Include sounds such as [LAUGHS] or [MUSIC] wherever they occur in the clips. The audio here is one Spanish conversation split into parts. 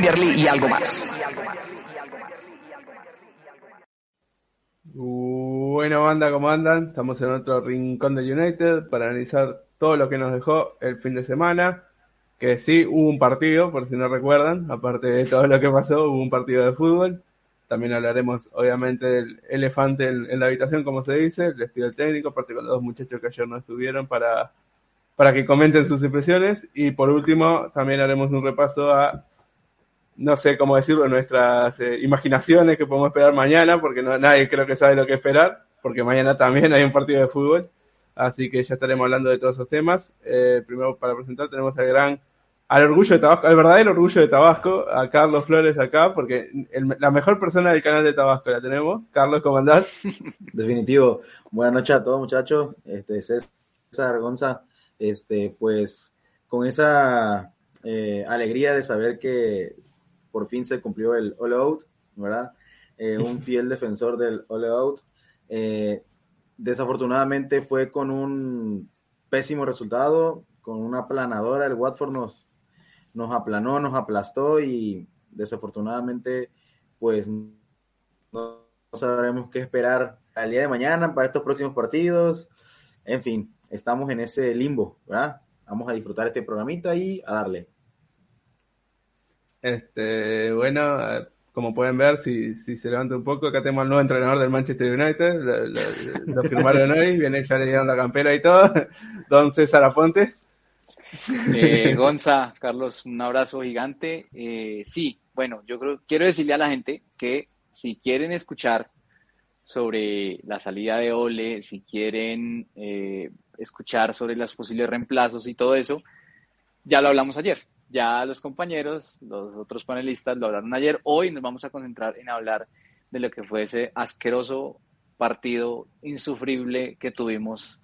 Premier y algo más. Bueno, banda, ¿cómo andan? Estamos en otro rincón de United para analizar todo lo que nos dejó el fin de semana. Que sí, hubo un partido, por si no recuerdan, aparte de todo lo que pasó, hubo un partido de fútbol. También hablaremos, obviamente, del elefante en, la habitación, como se dice, el despido técnico, aparte con los dos muchachos que ayer no estuvieron para, para que comenten sus impresiones. Y por último, también haremos un repaso a no sé cómo decirlo, nuestras eh, imaginaciones que podemos esperar mañana, porque nadie creo que sabe lo que esperar, porque mañana también [LAUGHS] hay un partido de fútbol, así que ya estaremos hablando de todos esos temas. Eh, primero para presentar tenemos al gran, al orgullo de Tabasco, al verdadero orgullo de Tabasco, a Carlos Flores acá, porque la mejor persona del canal de Tabasco la tenemos. Carlos, ¿cómo andás? [LAUGHS] Definitivo. Buenas noches a todos muchachos, este César Gonza, este pues con esa eh, alegría de saber que por fin se cumplió el all out, ¿verdad? Eh, un [LAUGHS] fiel defensor del all out. Eh, desafortunadamente fue con un pésimo resultado, con una aplanadora. El Watford nos, nos aplanó, nos aplastó y desafortunadamente, pues no, sabremos qué esperar al día de mañana para estos próximos partidos. En fin, estamos en ese limbo, ¿verdad? Vamos a disfrutar este programita y a darle. Este, bueno, como pueden ver, si, se levanta un poco, acá tenemos al nuevo entrenador del Manchester United, lo, firmaron hoy, viene, ya le dieron la campera y todo, don César Aponte. Eh, Gonza, Carlos, un abrazo gigante. Eh, sí, bueno, yo creo, quiero decirle a la gente que si quieren escuchar sobre la salida de Ole, si quieren eh, escuchar sobre los posibles reemplazos y todo eso, ya lo hablamos ayer. Ya los compañeros, los otros panelistas lo hablaron ayer. Hoy nos vamos a concentrar en hablar de lo que fue ese asqueroso partido insufrible que tuvimos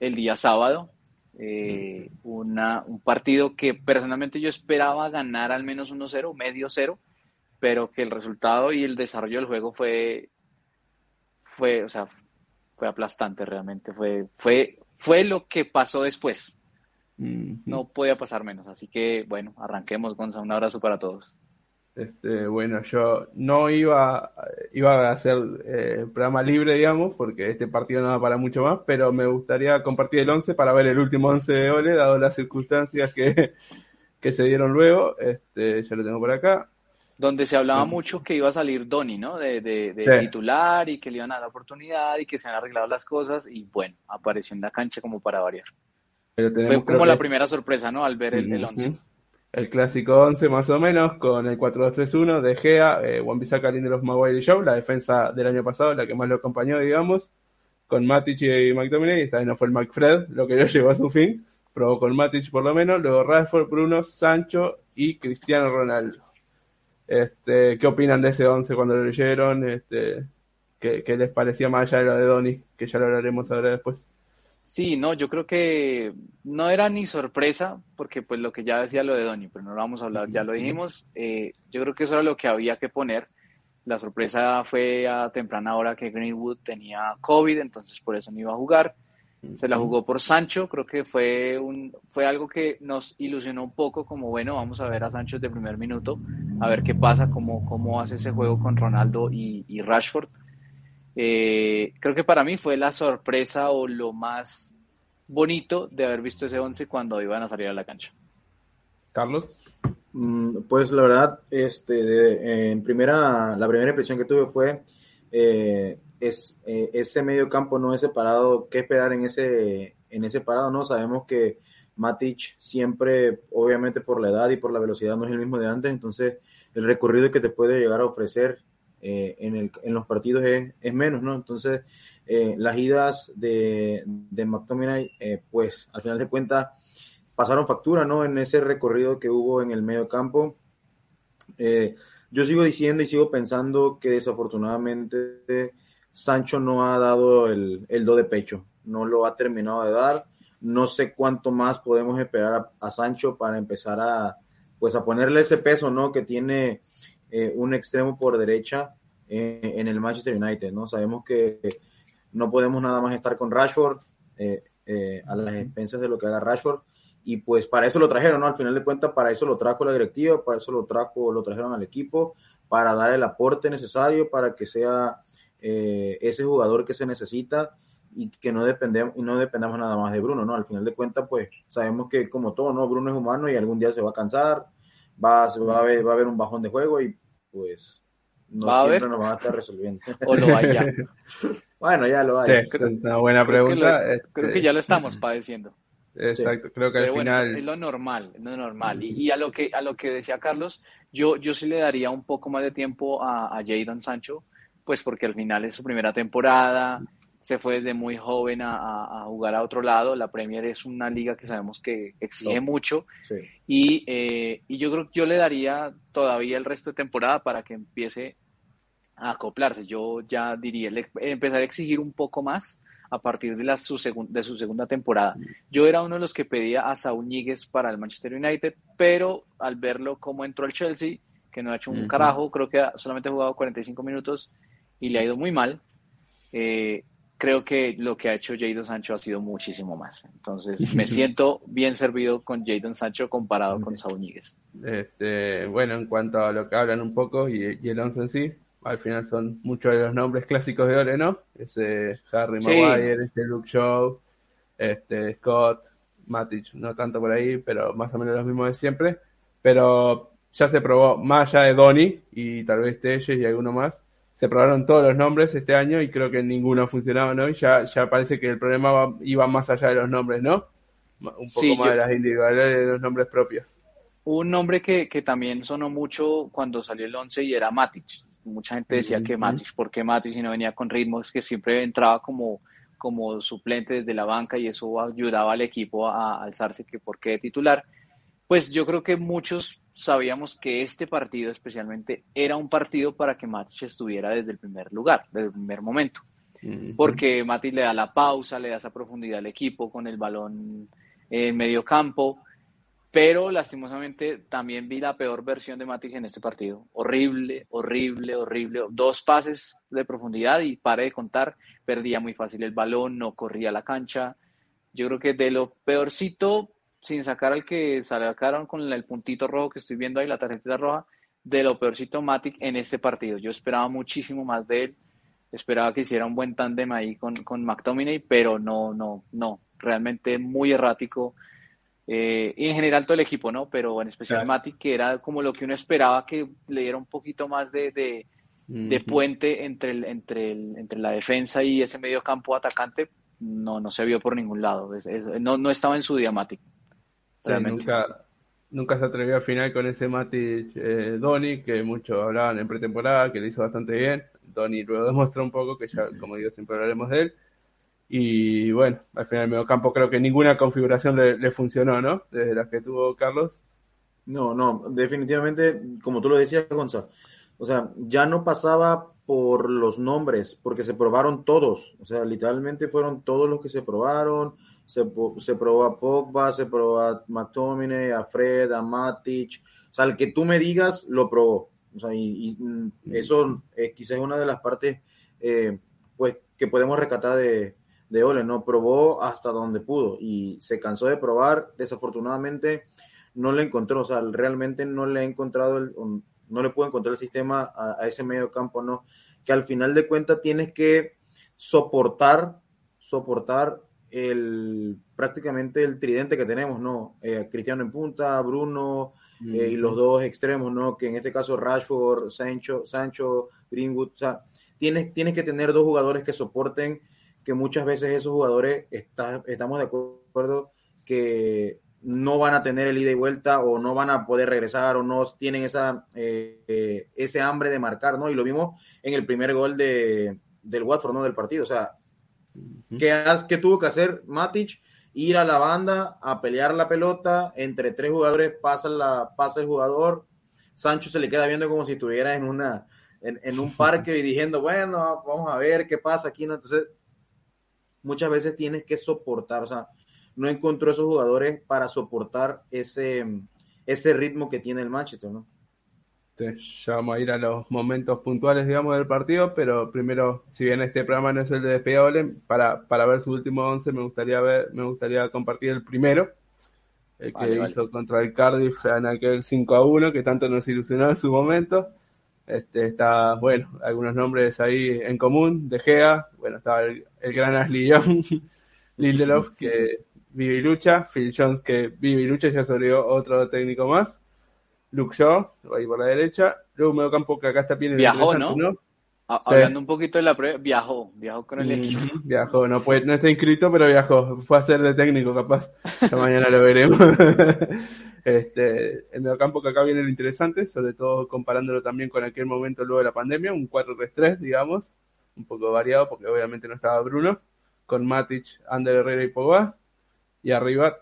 el día sábado. Eh, una, un partido que personalmente yo esperaba ganar al menos 1-0, medio 0, pero que el resultado y el desarrollo del juego fue, fue, o sea, fue aplastante realmente. Fue, fue, fue lo que pasó después. No podía pasar menos. Así que, bueno, arranquemos, Gonza. Un abrazo para todos. Este, bueno, yo no iba, iba a hacer eh, programa libre, digamos, porque este partido no da para mucho más, pero me gustaría compartir el 11 para ver el último 11 de Ole, dado las circunstancias que, [LAUGHS] que se dieron luego. Este, ya lo tengo por acá. Donde se hablaba mucho que iba a salir Donny, ¿no? De, de, titular y que le iban a dar la oportunidad y que se han arreglado las cosas. Y bueno, apareció en la cancha como para variar. Fue como la primera sorpresa, ¿no? Al ver el, el 11. El clásico 11 más o menos, con el 4-2-3-1 de Gea, eh, Wan-Bissaka, Lindelof, Maguire y Joe, la defensa del año pasado, la que más lo acompañó, digamos, con Matic y McTominay, esta vez no fue el McFred, lo que lo [LAUGHS] llevó a su fin, probó con Matic por lo menos, luego Rashford, Bruno, Sancho y Cristiano Ronaldo. Este, ¿Qué opinan de ese 11 cuando lo leyeron? Este, ¿qué, ¿Qué les parecía más allá de lo de Donny? Que ya lo hablaremos ahora después. Sí, no, yo creo que no era ni sorpresa, porque pues lo que ya decía lo de Donny, pero no lo vamos a hablar, ya lo dijimos. Eh, yo creo que eso era lo que había que poner. La sorpresa fue a temprana hora que Greenwood tenía COVID, entonces por eso no iba a jugar. Se la jugó por Sancho, creo que fue, un, fue algo que nos ilusionó un poco, como bueno, vamos a ver a Sancho de primer minuto, a ver qué pasa, cómo, cómo hace ese juego con Ronaldo y, y Rashford. Eh, creo que para mí fue la sorpresa o lo más bonito de haber visto ese 11 cuando iban a salir a la cancha. Carlos. Mm, pues la verdad, este, en primera, la primera impresión que tuve fue eh, es, eh, ese medio campo no es separado, ¿qué esperar en ese, en ese parado? No, sabemos que Matic siempre, obviamente por la edad y por la velocidad, no es el mismo de antes, entonces el recorrido que te puede llegar a ofrecer eh, en, los partidos es, es, menos, ¿no? Entonces, eh, las idas de, de McTominay, eh, pues al final de cuentas, pasaron factura, ¿no? En ese recorrido que hubo en el medio campo. yo sigo diciendo y sigo pensando que desafortunadamente Sancho no ha dado el, el, do de pecho, no lo ha terminado de dar. No sé cuánto más podemos esperar a, a Sancho para empezar a, pues a ponerle ese peso, ¿no? Que tiene eh, un extremo por derecha eh, en el Manchester United, ¿no? Sabemos que no podemos nada más estar con Rashford eh, a las expensas de lo que haga Rashford y pues para eso lo trajeron, ¿no? Al final de cuentas, para eso lo trajo la directiva, para eso lo trajo, lo trajeron al equipo, para dar el aporte necesario para que sea eh, ese jugador que se necesita y que no dependemos, no dependamos nada más de Bruno, ¿no? Al final de cuentas, pues sabemos que como todo, ¿no? Bruno es humano y algún día se va a cansar, va, a, haber, va a haber un bajón de juego y pues no siempre nos va a estar resolviendo. [LAUGHS] O lo hay ya. [LAUGHS] bueno, ya lo hay. Sí, es una buena pregunta. creo que, ya lo estamos padeciendo. Exacto, creo que al final... Es lo normal, es lo normal. Y, a, lo que, a lo que decía Carlos, yo, yo sí le daría un poco más de tiempo a, a Jadon Sancho, pues porque al final es su primera temporada, se fue desde muy joven a, jugar a otro lado. La Premier es una liga que sabemos que exige mucho. Y, eh, y, yo creo que yo le daría todavía el resto de temporada para que empiece a acoplarse. Yo ya diría, empezar a exigir un poco más a partir de, la, su, de su segunda temporada. Yo era uno de los que pedía a Saúl Ñíguez para el Manchester United, pero al verlo cómo entró al Chelsea, que no ha hecho un carajo, creo que solamente ha jugado 45 minutos y le ha ido muy mal, eh, creo que lo que ha hecho Jadon Sancho ha sido muchísimo más. Entonces, [LAUGHS] me siento bien servido con Jadon Sancho comparado con Saúl. Este, bueno, en cuanto a lo que hablan un poco y, y el once en sí, al final son muchos de los nombres clásicos de Ole, ¿no? Ese Harry Maguire, ese Luke Shaw, este Scott, Matic, no tanto por ahí, pero más o menos los mismos de siempre. Pero ya se probó, más allá de Donny y tal vez Telles y alguno más, se probaron todos los nombres este año y creo que ninguno funcionaba, ¿no? Y ya, ya parece que el problema iba más allá de los nombres, ¿no? Un poco más de las individualidades de los nombres propios. Un nombre que, que también sonó mucho cuando salió el 11 y era Matic Mucha gente decía que Matrix, ¿por qué Matrix? Y no venía con ritmos, que siempre entraba como, como suplente desde la banca y eso ayudaba al equipo a, alzarse, que por qué titular. Pues yo creo que muchos sabíamos que este partido especialmente era un partido para que Matic estuviera desde el primer lugar, desde el primer momento. Porque Matic le da la pausa, le da esa profundidad al equipo con el balón en medio campo pero lastimosamente también vi la peor versión de Matic en este partido. Horrible, horrible, horrible. Dos pases de profundidad y paré de contar. Perdía muy fácil el balón, no corría la cancha. Yo creo que de lo peorcito, sin sacar al que sacaron con el puntito rojo que estoy viendo ahí, la tarjeta roja, de lo peorcito Matic en este partido. Yo esperaba muchísimo más de él. Esperaba que hiciera un buen tándem ahí con, con McTominay, pero no, no, no. Realmente muy errático eh, y en general todo el equipo, ¿no? Pero en especial Mati, que era como lo que uno esperaba que le diera un poquito más de, de, puente entre, el, entre, el, entre la defensa y ese medio campo atacante, no, no se vio por ningún lado. no, no estaba en su día Nunca, nunca se atrevió al final con ese Mati eh, Doni, que muchos hablaban en pretemporada, que le hizo bastante bien. Doni luego [LAUGHS] demostró un poco, que ya, como digo, siempre hablaremos de él. Y bueno, al final el medio campo creo que ninguna configuración le, funcionó, ¿no? Desde las que tuvo Carlos. No, no, definitivamente, como tú lo decías, Gonzalo, o sea, ya no pasaba por los nombres, porque se probaron todos, o sea, literalmente fueron todos los que se probaron, se, se probó a Pogba, se probó a McTominay, a Fred, a Matic, o sea, el que tú me digas, lo probó, o sea, y, mm, eso es quizás una de las partes, eh, pues, que podemos recatar de, de Ole, ¿no? Probó hasta donde pudo y se cansó de probar. Desafortunadamente no le encontró, o sea, realmente no le ha encontrado, el, no le pudo encontrar el sistema a, ese medio campo, ¿no? Que al final de cuentas tienes que soportar, soportar el prácticamente el tridente que tenemos, ¿no? Eh, Cristiano en punta, Bruno eh, y los dos extremos, ¿no? Que en este caso Rashford, Sancho, Sancho, Greenwood, o sea, tienes, tienes que tener dos jugadores que soporten que muchas veces esos jugadores estamos de acuerdo que no van a tener el ida y vuelta o no van a poder regresar o no tienen esa, eh, ese hambre de marcar, ¿no? Y lo vimos en el primer gol de, del Watford, ¿no? Del partido. O sea, ¿qué, tuvo que hacer Matic? Ir a la banda a pelear la pelota, entre tres jugadores pasa, la, pasa el jugador, Sancho se le queda viendo como si estuviera en, una, en, en un parque [LAUGHS] y diciendo, bueno, vamos a ver qué pasa aquí, ¿no? Entonces, muchas veces tienes que soportar, o sea, no encontró esos jugadores para soportar ese, ese ritmo que tiene el Manchester, ¿no? Ya vamos a ir a los momentos puntuales, digamos, del partido, pero primero, si bien este programa no es el de despedida para, para ver su último once, me gustaría ver, me gustaría compartir el primero, el que hizo contra el Cardiff en aquel 5 a 1 que tanto nos ilusionó en su momento. Este, está, bueno, algunos nombres ahí en común, De Gea, bueno, estaba el, gran Ashley Young, [LAUGHS] Lindelof, que [LAUGHS] vive y lucha, Phil Jones, que vive y lucha, ya se otro técnico más, Luke Shaw, ahí por la derecha, luego un medio campo que acá está bien Viajó, ¿no? Hablando un poquito de la prueba, viajó, viajó con el equipo. [LAUGHS] Viajó, no, puede, no está inscrito, pero viajó. Fue a ser de técnico, capaz. [LAUGHS] Ya mañana lo veremos. [LAUGHS] este, el mediocampo que acá viene lo interesante, sobre todo comparándolo también con aquel momento luego de la pandemia, un 4-3-3, digamos, un poco variado, porque obviamente no estaba Bruno, con Matic, Ander Herrera y Pogba. Y arriba,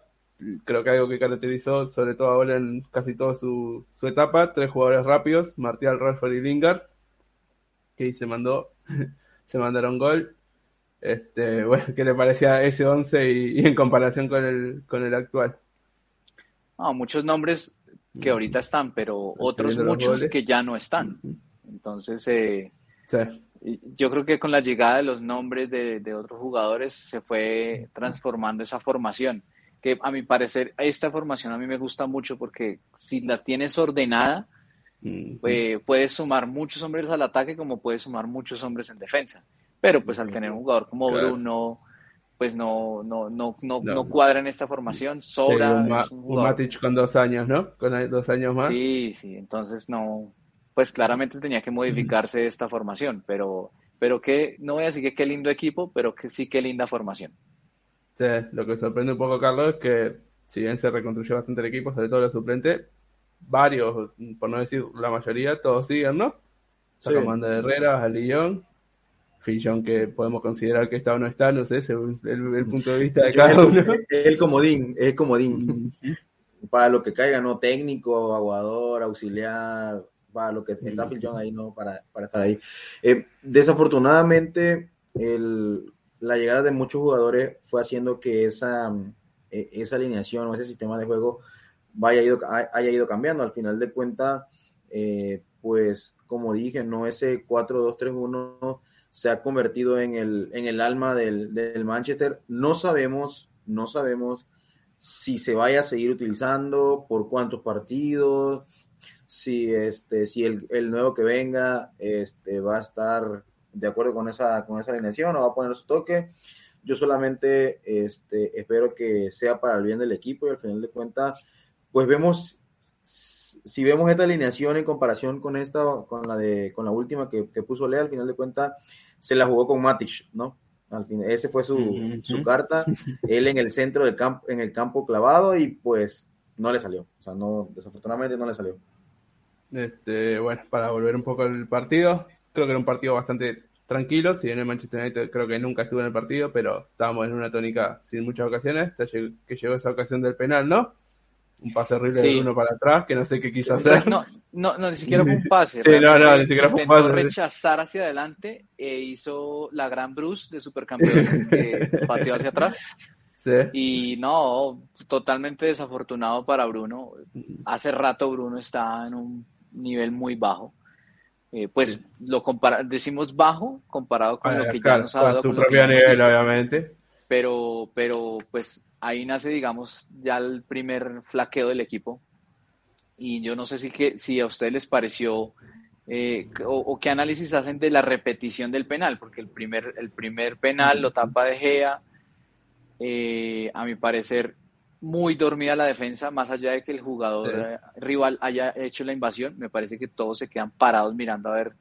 creo que algo que caracterizó, sobre todo ahora en casi toda su, su etapa, tres jugadores rápidos, Martial, Ralford y Lingard que se mandó, [LAUGHS] se mandaron gol. Este, bueno, ¿qué le parecía ese 11 y, en comparación con el, con el actual? muchos nombres que ahorita están, pero otros muchos que ya no están. Entonces, eh, yo creo que con la llegada de los nombres de, de, otros jugadores se fue transformando esa formación, que a mi parecer esta formación a mí me gusta mucho porque si la tienes ordenada, eh, puedes sumar muchos hombres al ataque como puedes sumar muchos hombres en defensa. Pero pues al tener un jugador como Bruno, pues no, no, no, no, no, cuadra en esta formación, sobra. un, Matic con dos años, ¿no? Con dos años más. Sí, sí, entonces no, pues claramente tenía que modificarse esta formación, pero, pero que, no voy a decir que qué lindo equipo, pero que sí qué linda formación. Sí, lo que sorprende un poco, Carlos, es que si bien se reconstruyó bastante el equipo, sobre todo los suplente, varios, por no decir la mayoría, todos siguen, ¿no? Sacamanda de Herrera, a Lillón, Fillón que podemos considerar que está o no está, no sé, según el, punto de vista de [LAUGHS] cada uno. Es el comodín, es el comodín. para lo que caiga, ¿no? Técnico, aguador, auxiliar, para lo que está Fillón ahí, ¿no? Para, para estar ahí. Eh, desafortunadamente, el, la llegada de muchos jugadores fue haciendo que esa, e, esa alineación o ese sistema de juego vaya haya ido cambiando. Al final de cuentas, eh, pues como dije, no ese 4-2-3-1 se ha convertido en el, en el alma del, del, Manchester. No sabemos, no sabemos si se vaya a seguir utilizando, por cuántos partidos, si este, si el, el nuevo que venga este, va a estar de acuerdo con esa, con esa alineación o va a poner su toque. Yo solamente este, espero que sea para el bien del equipo y al final de cuentas pues vemos, si vemos esta alineación en comparación con esta, con la de, con la última que, puso Lea, al final de cuentas, se la jugó con Matic, ¿no? Al fin, ese fue su, su carta, él en el centro del campo, en el campo clavado y pues no le salió, o sea, no, desafortunadamente no le salió. Este, bueno, para volver un poco al partido, creo que era un partido bastante tranquilo, si bien el Manchester United creo que nunca estuvo en el partido, pero estábamos en una tónica sin muchas ocasiones, hasta que llegó esa ocasión del penal, ¿no? un pase horrible de uno para atrás, que no sé qué quiso hacer. No, no, no, ni siquiera fue un pase. [LAUGHS] sí, no, no, ni siquiera fue un pase. rechazar hacia adelante e hizo la gran Bruce de supercampeones que [LAUGHS] pateó hacia atrás. Sí. Y no, totalmente desafortunado para Bruno. Hace rato Bruno está en un nivel muy bajo. Eh, pues lo compara decimos bajo comparado con lo que ya nos ha dado. Con su propio nivel, obviamente. Pero, pero pues ahí nace, digamos, ya el primer flaqueo del equipo. Y yo no sé si, que, si a ustedes les pareció eh, o, qué análisis hacen de la repetición del penal, porque el primer, el primer penal lo tapa de Gea. Eh, a mi parecer, muy dormida la defensa, más allá de que el jugador eh, rival haya hecho la invasión, me parece que todos se quedan parados mirando a ver,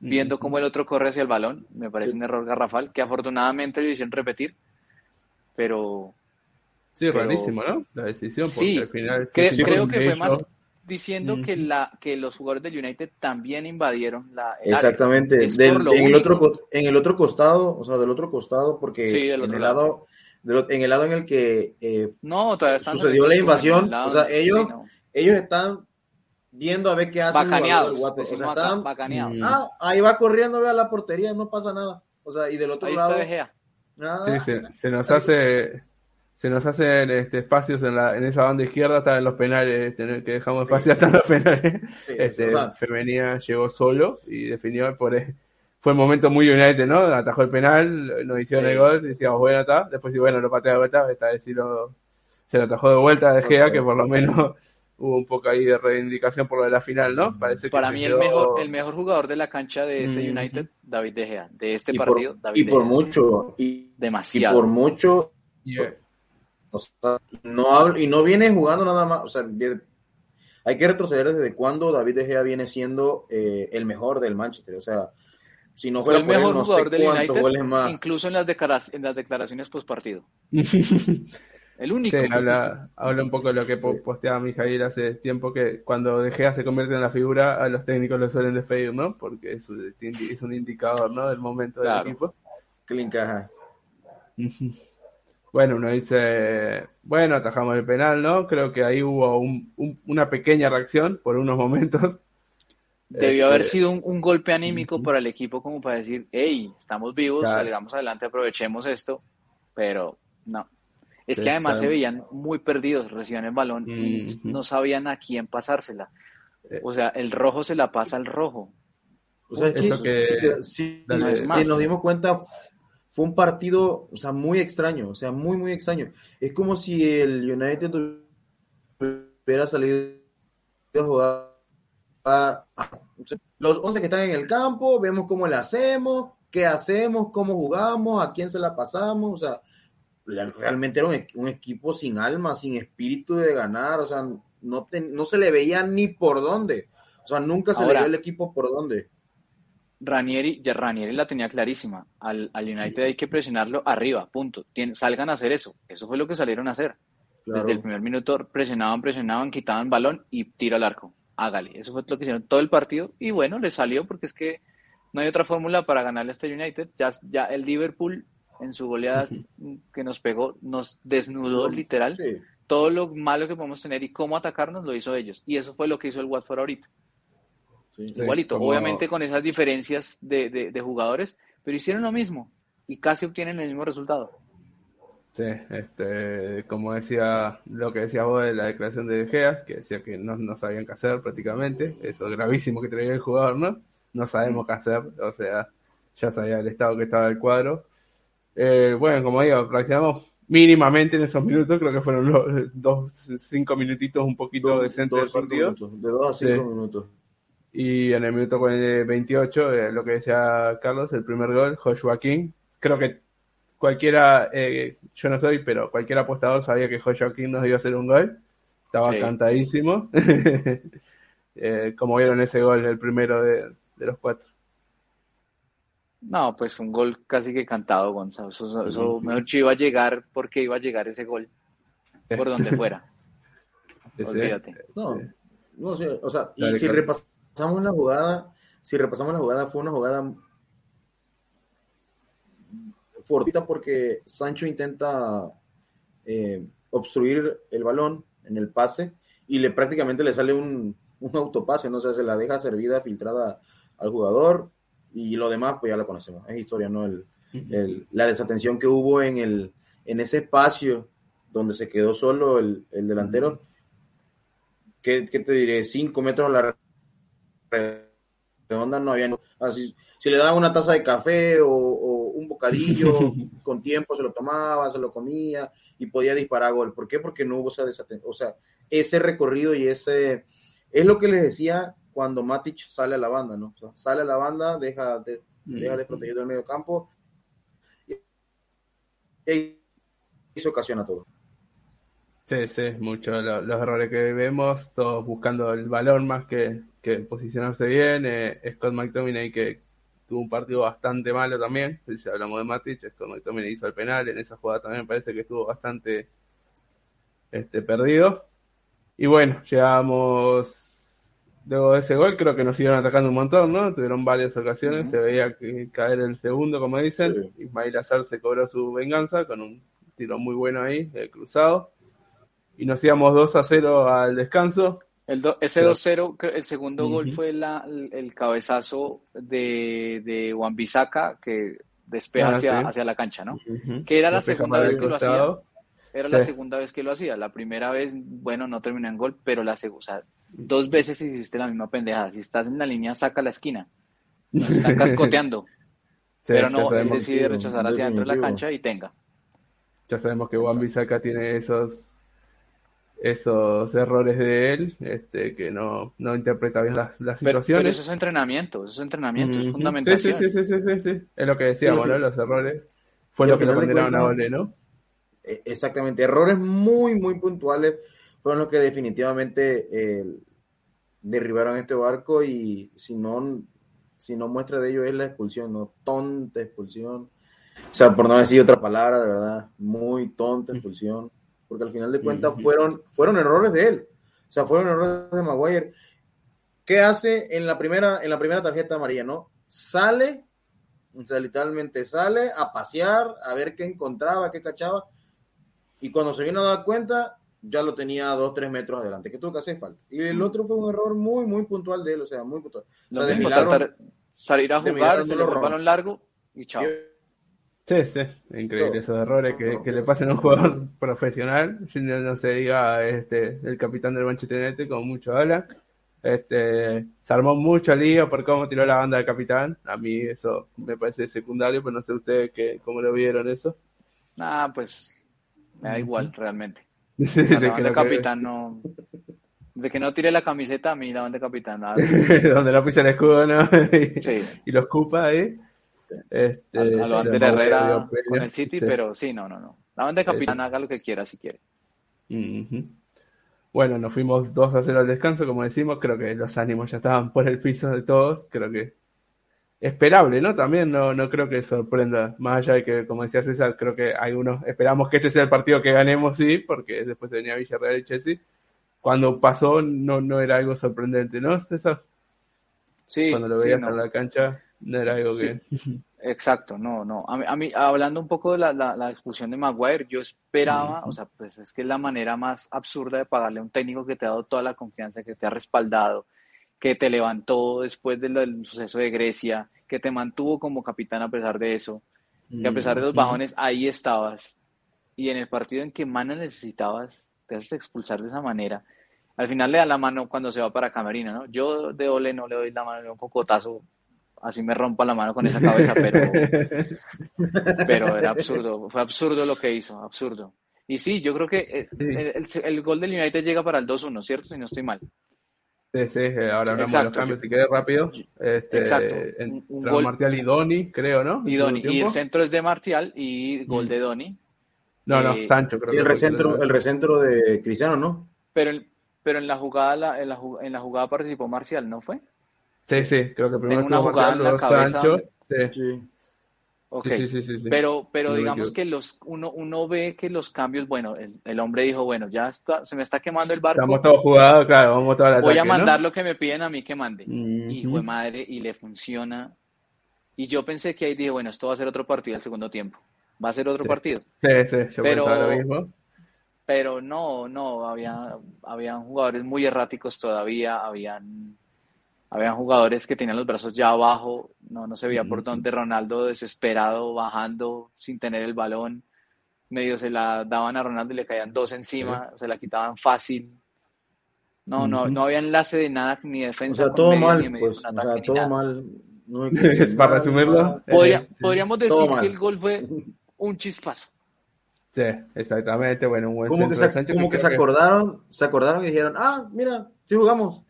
viendo cómo el otro corre hacia el balón, me parece un error garrafal, que afortunadamente lo hicieron repetir, pero, Sí, rarísimo, ¿no? La decisión, porque al final... creo que fue más diciendo que la que los jugadores del United también invadieron la exactamente en el otro en el otro costado o sea del otro costado porque en el lado, en el lado en el que eh, no, sucedió la invasión o sea ellos ellos están viendo a ver qué hacen bacaneados, o sea, están, bacaneados. ah ahí va corriendo ve a la portería no pasa nada. O sea y del otro lado ah, sí, se, se nos hace se nos hacen este, espacios en, la, en esa banda izquierda hasta en los penales, que dejamos espacio hasta en los penales. este, Femenía llegó solo y definió por fue el momento muy United, ¿no? Atajó el penal, nos hicieron el gol, decíamos, bueno, está. Después, sí, bueno, lo patea de vuelta, esta vez sí lo, se lo atajó de vuelta de Gea, que por lo menos [LAUGHS] hubo un poco ahí de reivindicación por lo de la final, ¿no? Parece Para mí el, mejor, el mejor jugador de la cancha de ese United, David De Gea, de este partido, David Y por mucho, y, demasiado. Y por mucho, no y no viene jugando nada más, o sea, hay que retroceder desde cuando David De Gea viene siendo eh, el mejor del Manchester, o sea, si no fuera el mejor jugador del United, incluso en las, en las declaraciones post partido. [LAUGHS] El único. Sí, habla, habla un poco de lo que posteaba Mijail hace tiempo, que cuando De Gea se convierte en la figura, a los técnicos lo suelen despedir, ¿no? Porque es, es un indicador, ¿no? Del momento del equipo. Que le encaja. [LAUGHS] Bueno, uno dice, bueno, atajamos el penal, ¿no? Creo que ahí hubo una pequeña reacción por unos momentos. Debió haber este, sido un, golpe anímico para el equipo como para decir, hey, estamos vivos, salgamos adelante, aprovechemos esto, pero no. Es que además se veían muy perdidos, recibían el balón y no sabían a quién pasársela. Eh. O sea, el rojo se la pasa al rojo. O sea, que, si, nos dimos cuenta, fue un partido, o sea, muy extraño, o sea, muy, muy extraño. Es como si el United hubiera salido a jugar los 11 que están en el campo, vemos cómo le hacemos, qué hacemos, cómo jugamos, a quién se la pasamos, o sea, realmente era un, equipo sin alma, sin espíritu de ganar, o sea, no, no se le veía ni por dónde, o sea, nunca se le vio el equipo por dónde. Ranieri, ya Ranieri la tenía clarísima. Al, United hay que presionarlo arriba, punto. salgan a hacer eso. Eso fue lo que salieron a hacer. Desde el primer minuto presionaban, presionaban, quitaban balón y tiro al arco. Hágale. Eso fue lo que hicieron todo el partido. Y bueno, le salió porque es que no hay otra fórmula para ganarle a este United. Ya, ya el Liverpool en su goleada que nos pegó, nos desnudó literal. Todo lo malo que podemos tener y cómo atacarnos lo hizo ellos. Y eso fue lo que hizo el Watford ahorita. Igualito, obviamente con esas diferencias de, jugadores, pero hicieron lo mismo y casi obtienen el mismo resultado. Sí, este, como decía lo que decía vos de la declaración de Gea, que decía que no, no sabían qué hacer prácticamente, eso gravísimo que traía el jugador, ¿no? No sabemos qué hacer, o sea, ya sabía el estado que estaba el cuadro. Eh, bueno, como digo, reaccionamos mínimamente en esos minutos, creo que fueron los dos, cinco minutitos un poquito decentes del partido. de dos a cinco minutos. Y en el minuto 28, eh, lo que decía Carlos, el primer gol, Joshua King. Creo que cualquiera, eh, yo no soy, pero cualquier apostador sabía que Joshua King nos iba a hacer un gol. Estaba cantadísimo. [LAUGHS] eh, como vieron ese gol, el primero de, los cuatro. No, pues un gol casi que cantado, Gonzalo. Eso, mejor dicho iba a llegar porque iba a llegar ese gol. Por donde [LAUGHS] fuera. Olvídate. No, no sé, o sea, y si repasamos la jugada, si repasamos la jugada, fue una jugada fortita porque Sancho intenta eh, obstruir el balón en el pase y le prácticamente le sale un, un autopase, no sé, se la deja servida, filtrada al jugador y lo demás pues ya lo conocemos, es historia, ¿no? El, la desatención que hubo en, el, en ese espacio donde se quedó solo el, delantero, ¿qué, te diré? Cinco metros a la redonda no había. Así, si le daban una taza de café o, bocadillo [LAUGHS] con tiempo, se lo tomaba, se lo comía y podía disparar gol. ¿Por qué? Porque no hubo esa desatención. O sea, ese recorrido y ese. Es lo que les decía cuando Matic sale a la banda, ¿no? sale a la banda, deja, de, deja desprotegido el medio campo y, se ocasiona todo. Sí, sí, muchos los errores que vemos, todos buscando el balón más que, que posicionarse bien. Eh, Scott McTominay que tuvo un partido bastante malo también, si hablamos de Matic, Scott McTominay hizo el penal, en esa jugada también parece que estuvo bastante este, perdido. Y bueno, llegamos luego de ese gol, creo que nos iban atacando un montón, ¿no? Tuvieron varias ocasiones, se veía que caer el segundo, como dicen. Ismail Azar se cobró su venganza con un tiro muy bueno ahí, el cruzado y nos íbamos 2 a 0 al descanso. El ese 2-0, el segundo gol fue el, cabezazo de, de Juan Bisaca que despeja ah, hacia, hacia, la cancha, ¿no? Que era la segunda vez que lo hacía. Era la segunda vez que lo hacía. La primera vez, bueno, no terminó en gol, pero la segunda, o sea, dos veces hiciste la misma pendejada. Si estás en la línea, saca la esquina. Nos están cascoteando. [LAUGHS] pero no, él decide rechazar hacia dentro de la cancha y tenga. Ya sabemos que Juan Bisaca tiene esos esos errores de él, este, que no, no interpreta bien las, las Pero, situaciones. pero eso es entrenamiento, eso es entrenamiento, es Ujú. fundamentación. Sí, sí, sí, sí, sí, sí, sí. Es lo que decíamos, ¿no? Los errores. Fue y lo que lo condenaron a Ole, ¿no? Eh, Exactamente, errores muy, muy puntuales fueron los que definitivamente eh, derribaron este barco y si no, si no muestra de ello es la expulsión, ¿no? Tonta expulsión. O sea, por no decir otra palabra, de verdad, muy tonta expulsión. Porque al final de cuentas fueron, fueron errores de él. O sea, fueron errores de Maguire. ¿Qué hace en la primera, en la primera tarjeta amarilla, no? Sale, o sea, literalmente sale a pasear, a ver qué encontraba, qué cachaba, y cuando se vino a dar cuenta, ya lo tenía a dos, tres metros adelante, que tuvo que hacer falta. Y el Mm. otro fue un error muy, muy puntual de él, o sea, muy puntual. O de milagro, salir a jugar, se lo largo y chao. Sí, sí, increíble esos errores que, que le pasen a un jugador [LAUGHS] profesional, si no, no se diga este, el capitán del Manchester United, como mucho habla. Este, se armó mucho lío por cómo tiró la banda del capitán. A mí eso me parece secundario, pero no sé ustedes que, cómo lo vieron eso. Ah, pues me da igual realmente. [LAUGHS] Sí, La banda creo que- capitán no. De que no tire la camiseta, a mí la banda capitán. nada. [LAUGHS] donde no pisa el escudo, ¿no? y, Sí, y lo escupa ahí. Este, a, a sí, lo Ander lo Herrera con el City, Sí. pero sí, no, no, no. La banda capitán haga lo que quiera si quiere. Bueno, nos fuimos 2 a 0 al descanso, como decimos, creo que los ánimos ya estaban por el piso de todos, creo que esperable, ¿no? También no, no creo que sorprenda, más allá de que, como decía César, creo que algunos esperamos que este sea el partido que ganemos, sí, porque después venía Villarreal y Chelsea. Cuando pasó no, no era algo sorprendente, ¿no, César? Sí, Cuando lo sí, veías no. en la cancha, no era algo Sí. que... [LAUGHS] Exacto, no, no. A mí, a mí, hablando un poco de la, la, la expulsión de Maguire, yo esperaba, o sea, pues es que es la manera más absurda de pagarle a un técnico que te ha dado toda la confianza, que te ha respaldado, que te levantó después del, del suceso de Grecia, que te mantuvo como capitán a pesar de eso, que a pesar de los bajones, ahí estabas. Y en el partido en que lo necesitabas, te haces expulsar de esa manera. Al final le da la mano cuando se va para Camerino, ¿no? Yo de Ole no le doy la mano, le doy un cocotazo, así me rompa la mano con esa cabeza, pero, [LAUGHS] pero era absurdo, fue absurdo lo que hizo, absurdo. Y sí, yo creo que eh, Sí. el, el- el gol del United llega para el 2-1, ¿cierto? Si no estoy mal. Sí, sí, ahora hablamos de los cambios, si querés rápido. Este, Exacto, un- un gol- Martial y Doni, creo, ¿no? Y Doni, y el centro es de Martial y gol Mm. de Doni. No, no, eh, Sancho creo Sí, que el recentro, el recentro de Cristiano, ¿no? Pero, en- pero en la jugada, la- en la, en la jugada participó Marcial, ¿no fue? Sí, sí, creo que primero una jugada en la cabeza Sancho. Sí, Sí. Sí, sí, sí, sí, sí. Pero, pero No digamos que los, uno, uno ve que los cambios, bueno, el, el hombre dijo, bueno, ya está, se me está quemando el barco, Estamos todos jugados, claro, vamos todos al voy a mandar lo que me piden a mí que mande. Ujú. Hijo de madre, y le funciona. Y yo pensé que ahí dije, bueno, esto va a ser otro partido al segundo tiempo. Va a ser otro Sí. partido. Sí, sí, yo Pero- pensaba lo mismo. Pero no, no, había, habían jugadores muy erráticos todavía, habían, habían jugadores que tenían los brazos ya abajo, no, no se veía por dónde Ronaldo desesperado, bajando sin tener el balón, medio se la daban a Ronaldo y le caían dos encima, se la quitaban fácil. No, no, no había enlace de nada, ni O defensa sea, todo medio, mal, medio pues, o ataque, sea, todo mal. No hay [LAUGHS] que Es decir para resumirlo. Podría- podríamos todo decir mal. que el gol fue [LAUGHS] un chispazo. Sí, exactamente, bueno, un buen Como que, se, como que creo se acordaron, se acordaron y dijeron, ah, mira, sí jugamos.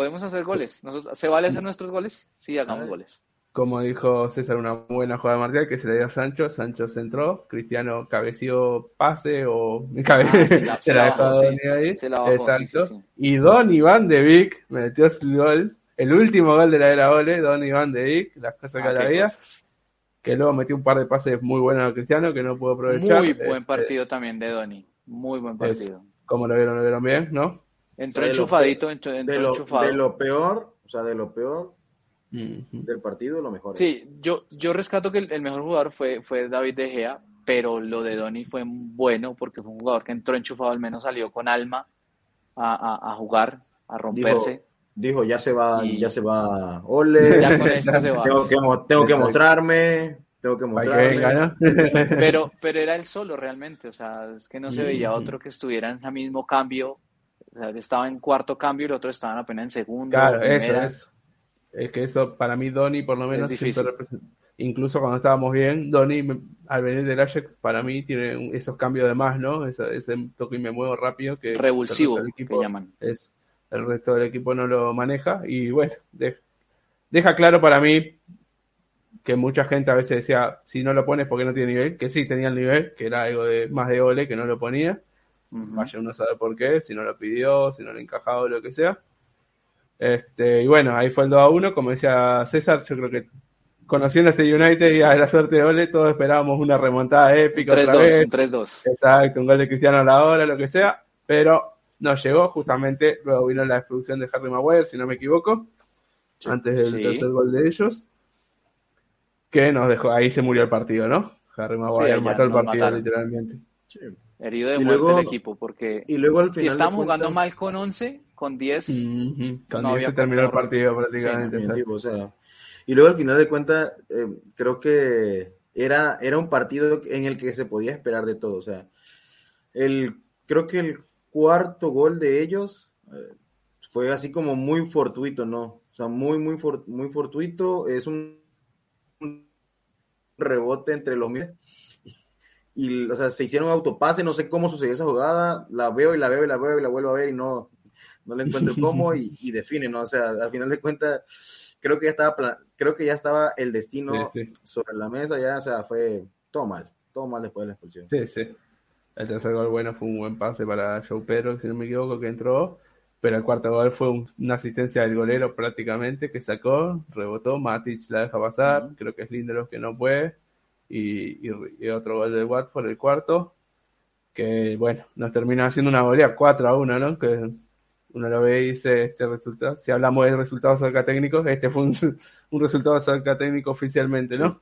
Podemos hacer goles. Nosotros, ¿Se vale hacer nuestros goles? Sí, hagamos goles. como dijo César, una buena jugada de Martial que se le dio a Sancho, Sancho centró, Cristiano cabeció pase o cabe- [LAUGHS] Ah, se la- se se la la dejó bajó, sí. ahí, Se la bajó, exacto, sí, sí, sí. y Don Iván de Vic metió su gol, el último gol de la era Ole, Don Iván de Vic, las cosas que Ah, la cosas. que luego metió un par de pases muy buenos a Cristiano que no pudo aprovechar. Muy buen Este, partido también de Doni. Muy buen partido. como lo vieron, lo vieron bien, ¿no? Entró De lo enchufadito, entró, entró De lo, enchufado. de lo peor, o sea, de lo peor Ujú. del partido, lo mejor. Sí, yo, yo rescato que el, el mejor jugador fue, fue David De Gea, pero lo de Doni fue bueno porque fue un jugador que entró enchufado, al menos salió con alma a, a- a jugar, a romperse. Dijo, ya se va, Y- ya se va Ole, [LAUGHS] Ya con esto se va. tengo que, tengo que mostrarme, tengo que mostrarme. venga, ¿no? Pero, pero era él solo realmente, o sea, es que no se veía otro que estuviera en ese mismo cambio. O sea, estaba en cuarto cambio y el otro estaban apenas en segundo. Claro, eso primera. es. Es que eso, para mí, Donny, por lo menos, incluso cuando estábamos bien, Donny, al venir del Ajax, para mí tiene esos cambios de más, ¿no? Ese, ese toque y me muevo rápido que revulsivo el equipo, que llaman. Es, el resto del equipo no lo maneja y bueno, deja claro para mí que mucha gente a veces decía, si no lo pones porque no tiene nivel, que sí tenía el nivel, que era algo de más de ole que no lo ponía. Vaya uno a saber por qué, si no lo pidió, si no le encajaba o lo que sea. Este, y bueno, ahí fue el 2 a 1, como decía César, yo creo que conociendo este United y a la suerte de Ole, todos esperábamos una remontada épica. 3-2, 3-2. Exacto, un gol de Cristiano a la hora, lo que sea, pero no llegó, justamente luego vino la expulsión de Harry Maguire, si no me equivoco, antes del tercer gol de ellos, que nos dejó, ahí se murió el partido, ¿no? Harry Maguire mató el partido literalmente. Herido de muerte el equipo, porque y luego al final si estábamos jugando mal con 11, con 10, con 10 se terminó el partido prácticamente. y luego al final de cuentas, eh, creo que era, era un partido en el que se podía esperar de todo. O sea, el, creo que el cuarto gol de ellos eh, fue así como muy fortuito, ¿no? O sea, muy, muy, muy fortuito. Es un rebote entre los y, o sea, se hicieron autopase, no sé cómo sucedió esa jugada, la veo y la veo y la veo y la vuelvo a ver y no, no le encuentro cómo y, define, ¿no? O sea, al final de cuentas, creo que ya estaba, creo que ya estaba el destino sobre la mesa, ya, o sea, fue todo mal, todo mal después de la expulsión. Sí, sí. El tercer gol, bueno, fue un buen pase para Joe Pedro, si no me equivoco, que entró. Pero el cuarto gol fue una asistencia del golero prácticamente que sacó, rebotó, Matic la deja pasar, creo que es Lindelof que no puede y, otro gol del Watford, el cuarto, que bueno, nos termina haciendo una goleada 4 a 1, ¿no? Que uno lo ve y dice este resultado, si hablamos de resultados técnicos, este fue un, [LAUGHS] un resultado técnico oficialmente, ¿no?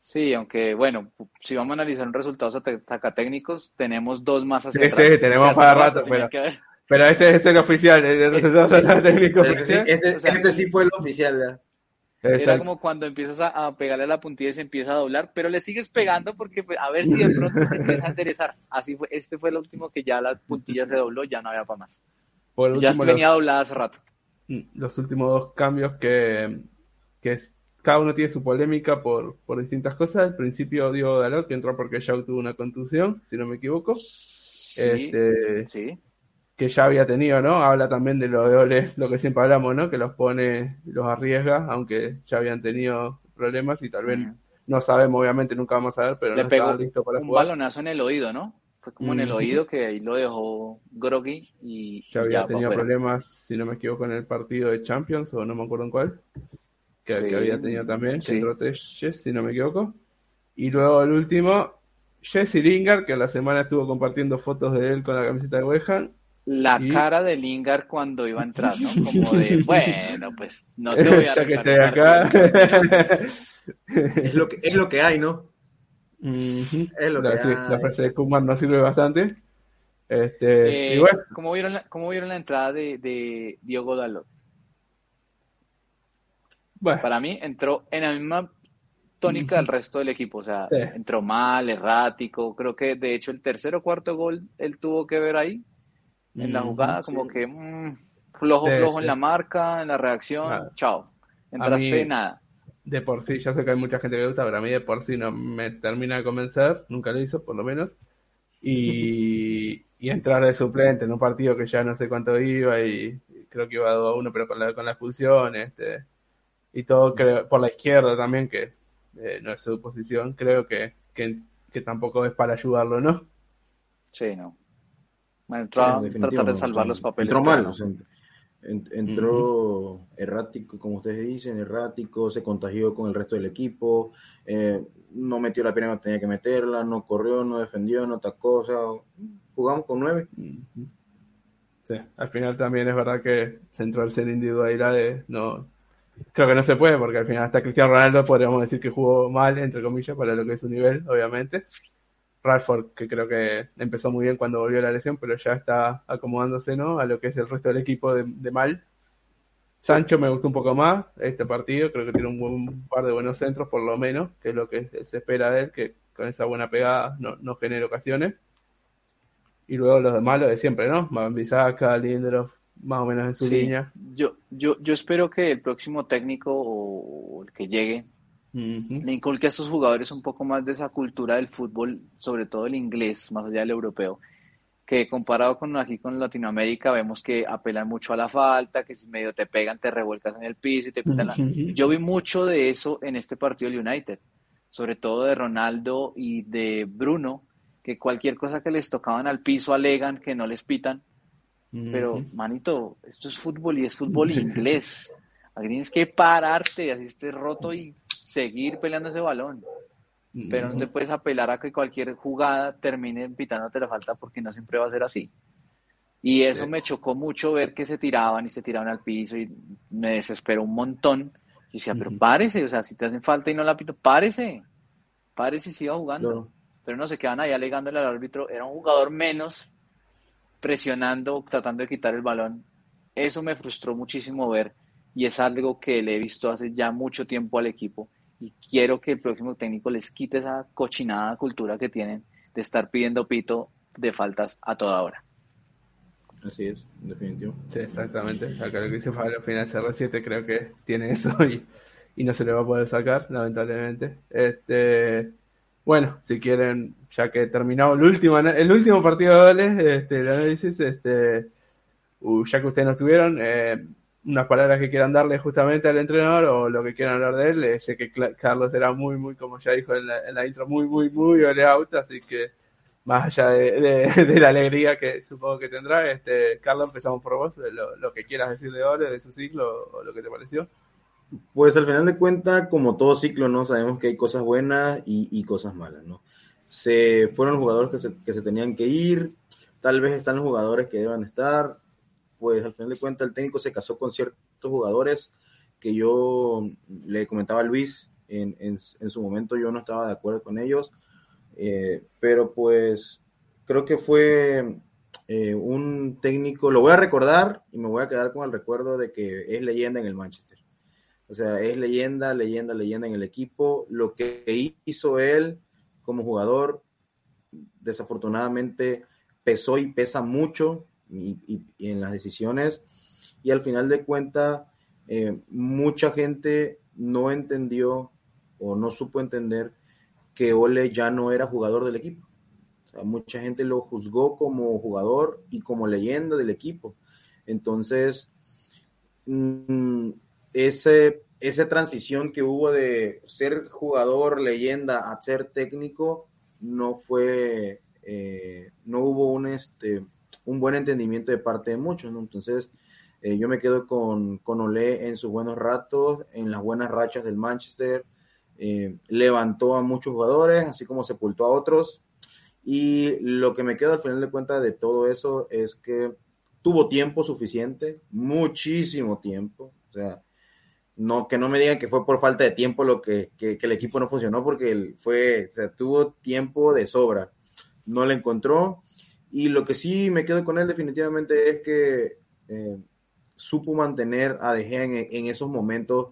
Sí, aunque bueno, si vamos a analizar un resultado técnicos, tenemos dos más hacia sí, Sí, tenemos para rato, pero, pero este es el oficial, el resultado técnico oficial. Este, este, sí fue el oficial, Era como cuando empiezas a, pegarle a la puntilla y se empieza a doblar, pero le sigues pegando porque pues, a ver si de pronto se empieza a enderezar. Así fue, este fue el último que ya la puntilla se dobló, ya no había para más. ya venía doblada hace rato. Mm, los últimos dos cambios que, que cada uno tiene su polémica por, por distintas cosas. Al principio Diego Dalot, que entró porque ya tuvo una contusión, si no me equivoco. Sí, este, sí que ya había tenido, ¿no? Habla también de lo de Ole, lo que siempre hablamos, ¿no? Que los pone, los arriesga, aunque ya habían tenido problemas y tal vez no sabemos, obviamente nunca vamos a ver, pero Le no pegó listo para un balonazo en el oído, ¿no? Fue como en el oído que ahí lo dejó groggy y ya había tenido problemas, si no me equivoco, en el partido de Champions o no me acuerdo en cuál, que, había tenido también, sí. si no me equivoco. Y luego el último, Jesse Lingard, que la semana estuvo compartiendo fotos de él con la camiseta de West la cara de Lingard cuando iba a entrar, ¿no? [LAUGHS] Como de, [LAUGHS] bueno, pues no te [LAUGHS] voy a Ya que estoy acá. es, lo que, es lo que hay, ¿no? Es lo que hay. La frase de Kuman nos sirve bastante. Este, y eh, bueno. ¿cómo, vieron la, ¿Cómo vieron la entrada de, de Diogo Dalot? Bueno. Para mí entró en la misma tónica del resto del equipo, o sea, entró mal, errático, creo que de hecho el tercer o cuarto gol él tuvo que ver ahí, en la jugada, como que mm, flojo, flojo en la marca, en la reacción, chao. Entraste nada. De por sí, ya sé que hay mucha gente que le gusta, pero a mí de por sí no me termina de convencer, nunca lo hizo, por lo menos. Y, entrar de suplente en un partido que ya no sé cuánto iba y creo que iba 2 a 1, pero con la, con la expulsión, este, y todo creo, por la izquierda también, que eh, no es su posición, creo que, que, que tampoco es para ayudarlo, ¿no? Sí, no. Entró tratar de salvar los papeles. Entró mal, entró errático, como ustedes dicen, errático, se contagió con el resto del equipo, eh, no metió la pierna que tenía que meterla, no corrió, no defendió, no atacó, o sea, jugamos con nueve. Sí, al final también es verdad que centrarse en individualidades no creo que no se puede porque al final hasta Cristiano Ronaldo podríamos decir que jugó mal entre comillas para lo que es su nivel obviamente Ralford, que creo que empezó muy bien cuando volvió la lesión, pero ya está acomodándose ¿no? a lo que es el resto del equipo de, mal. Sancho me gustó un poco más este partido, creo que tiene un buen par de buenos centros, por lo menos, que es lo que se espera de él, que con esa buena pegada no, no genera ocasiones. Y luego los demás, lo de siempre, ¿no? Bisaca, Lindelof, más o menos en su línea. Yo, yo, yo espero que el próximo técnico o el que llegue le inculque a estos jugadores un poco más de esa cultura del fútbol, sobre todo el inglés, más allá del europeo, que comparado con aquí con Latinoamérica vemos que apelan mucho a la falta, que si medio te pegan te revuelcas en el piso y te pitan la... Yo vi mucho de eso en este partido del United, sobre todo de Ronaldo y de Bruno, que cualquier cosa que les tocaban al piso alegan que no les pitan, pero manito, esto es fútbol y es fútbol inglés. [LAUGHS] Aquí tienes que pararte, así estés roto y seguir peleando ese balón. Pero no te puedes apelar a que cualquier jugada termine pitándote la falta porque no siempre va a ser así. Y eso me chocó mucho ver que se tiraban y se tiraban al piso y me desesperó un montón. Y decía, pero párese, o sea, si te hacen falta y no la pito, párese, párese y siga jugando. Pero no se quedan ahí alegándole al árbitro, era un jugador menos presionando, tratando de quitar el balón. Eso me frustró muchísimo ver y es algo que le he visto hace ya mucho tiempo al equipo y quiero que el próximo técnico les quite esa cochinada cultura que tienen de estar pidiendo pito de faltas a toda hora. Así es, definitivo. Sí, exactamente. Acá lo que dice Fabio al final CR7 creo que tiene eso y, y, no se le va a poder sacar, lamentablemente. Este, bueno, si quieren, ya que terminado el último, el último partido de goles, este, el análisis, este, uh, ya que ustedes no estuvieron, eh, unas palabras que quieran darle justamente al entrenador o lo que quieran hablar de él. Eh, sé que Carlos era muy, muy, como ya dijo en la, intro, muy, muy, muy out, así que más allá [LAUGHS] de, la alegría que supongo que tendrá, este Carlos, empezamos por vos, lo, que quieras decir de Ole, de su ciclo o lo que te pareció. Pues al final de cuentas, como todo ciclo, ¿no? Sabemos que hay cosas buenas y, cosas malas, ¿no? Se fueron los jugadores que se, que se tenían que ir, tal vez están los jugadores que deben estar, pues al final de cuentas el técnico se casó con ciertos jugadores que yo le comentaba a Luis, en, en, su momento yo no estaba de acuerdo con ellos, eh, pero pues creo que fue eh, un técnico, lo voy a recordar y me voy a quedar con el recuerdo de que es leyenda en el Manchester. O sea, es leyenda, leyenda, leyenda en el equipo. Lo que hizo él como jugador, desafortunadamente, pesó y pesa mucho y, en las decisiones. Y al final de cuentas, eh, mucha gente no entendió o no supo entender que Ole ya no era jugador del equipo. mucha gente lo juzgó como jugador y como leyenda del equipo. Entonces, mm, ese, esa transición que hubo de ser jugador, leyenda, a ser técnico, no fue, eh, no hubo un, este, un buen entendimiento de parte de muchos. Entonces, eh, yo me quedo con, con Olé en sus buenos ratos, en las buenas rachas del Manchester, eh, levantó a muchos jugadores, así como sepultó a otros, y lo que me queda al final de cuentas de todo eso es que tuvo tiempo suficiente, muchísimo tiempo, o sea, no, que no me digan que fue por falta de tiempo lo que, que, que el equipo no funcionó, porque fue, o sea, tuvo tiempo de sobra, no le encontró, y lo que sí me quedo con él definitivamente es que eh, supo mantener a De Gea en, esos momentos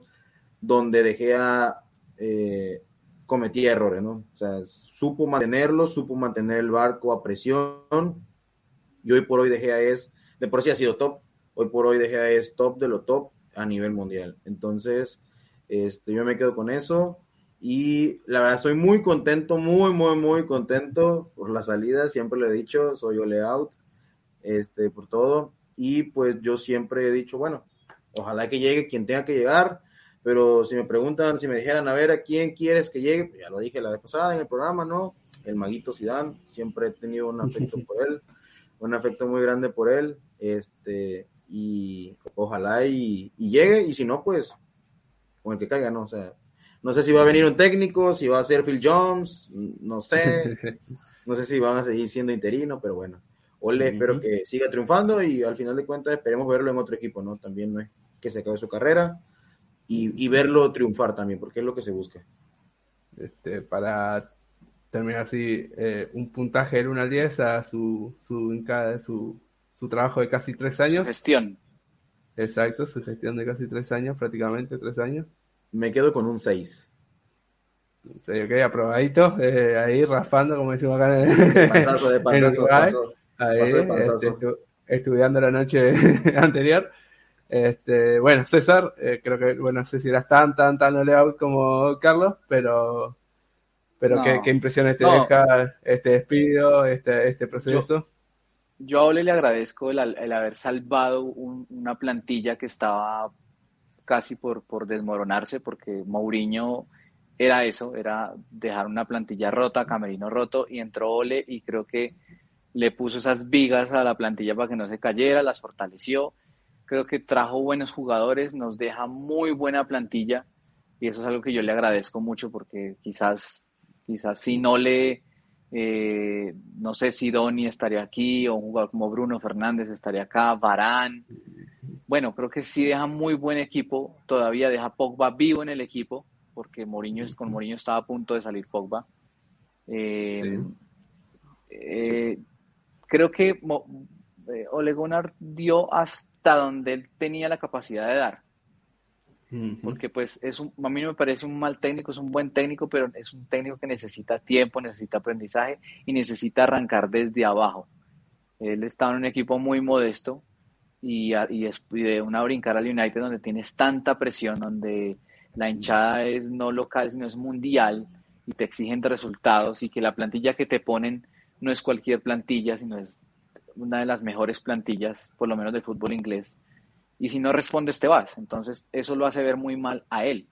donde De Gea eh, cometía errores, ¿no? O sea, supo mantenerlo, supo mantener el barco a presión y hoy por hoy De Gea es, de por sí ha sido top, hoy por hoy De Gea es top de lo top a nivel mundial. Entonces, este, yo me quedo con eso. Y la verdad estoy muy contento, muy, muy, muy contento por la salida. Siempre lo he dicho, soy ole out, este, por todo. Y pues yo siempre he dicho, bueno, ojalá que llegue quien tenga que llegar. Pero si me preguntan, si me dijeran, a ver, ¿a quién quieres que llegue? Pues ya lo dije la vez pasada en el programa, ¿no? El maguito Zidane, siempre he tenido un afecto [LAUGHS] por él, un afecto muy grande por él. Este, y ojalá y, y llegue, y si no, pues con el que caiga, ¿no? O sea, no sé si va a venir un técnico, si va a ser Phil Jones, no sé. [LAUGHS] No sé si van a seguir siendo interino, pero bueno. Ole, espero que siga triunfando y al final de cuentas esperemos verlo en otro equipo, ¿no? También no es que se acabe su carrera y, verlo triunfar también, porque es lo que se busca. Este, para terminar así, eh, un puntaje del 1 al 10 a su, su, su, su trabajo de casi tres años. gestión. Exacto, su gestión de casi tres años, prácticamente tres años. Me quedo con un 6. Sí, ok, aprobadito. Eh, ahí raspando, como decimos acá en el. De panzazo, de [LAUGHS] Ahí, este, estudiando la noche [LAUGHS] anterior. Este, bueno, César, eh, creo que, bueno, no sé si eras tan, tan, tan oleado como Carlos, pero, pero ¿qué, qué, impresiones te deja este despido, este, este proceso? Yo, a Ole le agradezco el, el haber salvado una plantilla que estaba casi por, por desmoronarse, porque Mourinho era eso, era dejar una plantilla rota, camerino roto, y entró Ole y creo que le puso esas vigas a la plantilla para que no se cayera, las fortaleció. Creo que trajo buenos jugadores, nos deja muy buena plantilla y eso es algo que yo le agradezco mucho porque quizás, quizás si no le, eh, no sé si Doni estaría aquí o un jugador como Bruno Fernández estaría acá, Varán. Bueno, creo que sí deja muy buen equipo, todavía deja Pogba vivo en el equipo porque Mourinho, con Mourinho estaba a punto de salir Pogba. Eh, eh, creo que Ole Gunnar dio hasta donde él tenía la capacidad de dar. Porque pues es un, a mí no me parece un mal técnico, es un buen técnico, pero es un técnico que necesita tiempo, necesita aprendizaje y necesita arrancar desde abajo. Él estaba en un equipo muy modesto y, y, de una brincar al United donde tienes tanta presión, donde la hinchada es no local, sino es mundial y te exigen resultados y que la plantilla que te ponen no es cualquier plantilla, sino es una de las mejores plantillas, por lo menos del fútbol inglés. Y si no respondes, te vas. Entonces, eso lo hace ver muy mal a él.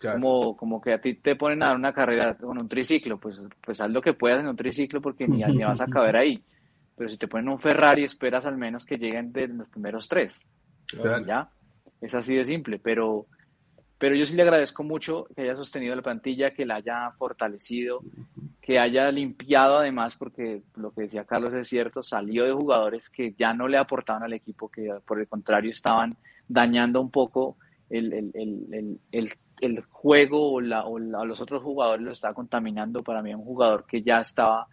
Como, como que a ti te ponen a dar una carrera con un triciclo, pues, pues haz lo que puedas en un triciclo porque ni, ni vas a caber ahí. Pero si te ponen un Ferrari, esperas al menos que lleguen de los primeros tres. ¿Ya? Es así de simple, pero pero yo sí le agradezco mucho que haya sostenido la plantilla, que la haya fortalecido, que haya limpiado además, porque lo que decía Carlos es cierto, salió de jugadores que ya no le aportaban al equipo, que por el contrario estaban dañando un poco el, el, el, el juego o, la, o, los otros jugadores lo estaba contaminando. Para mí un jugador que ya estaba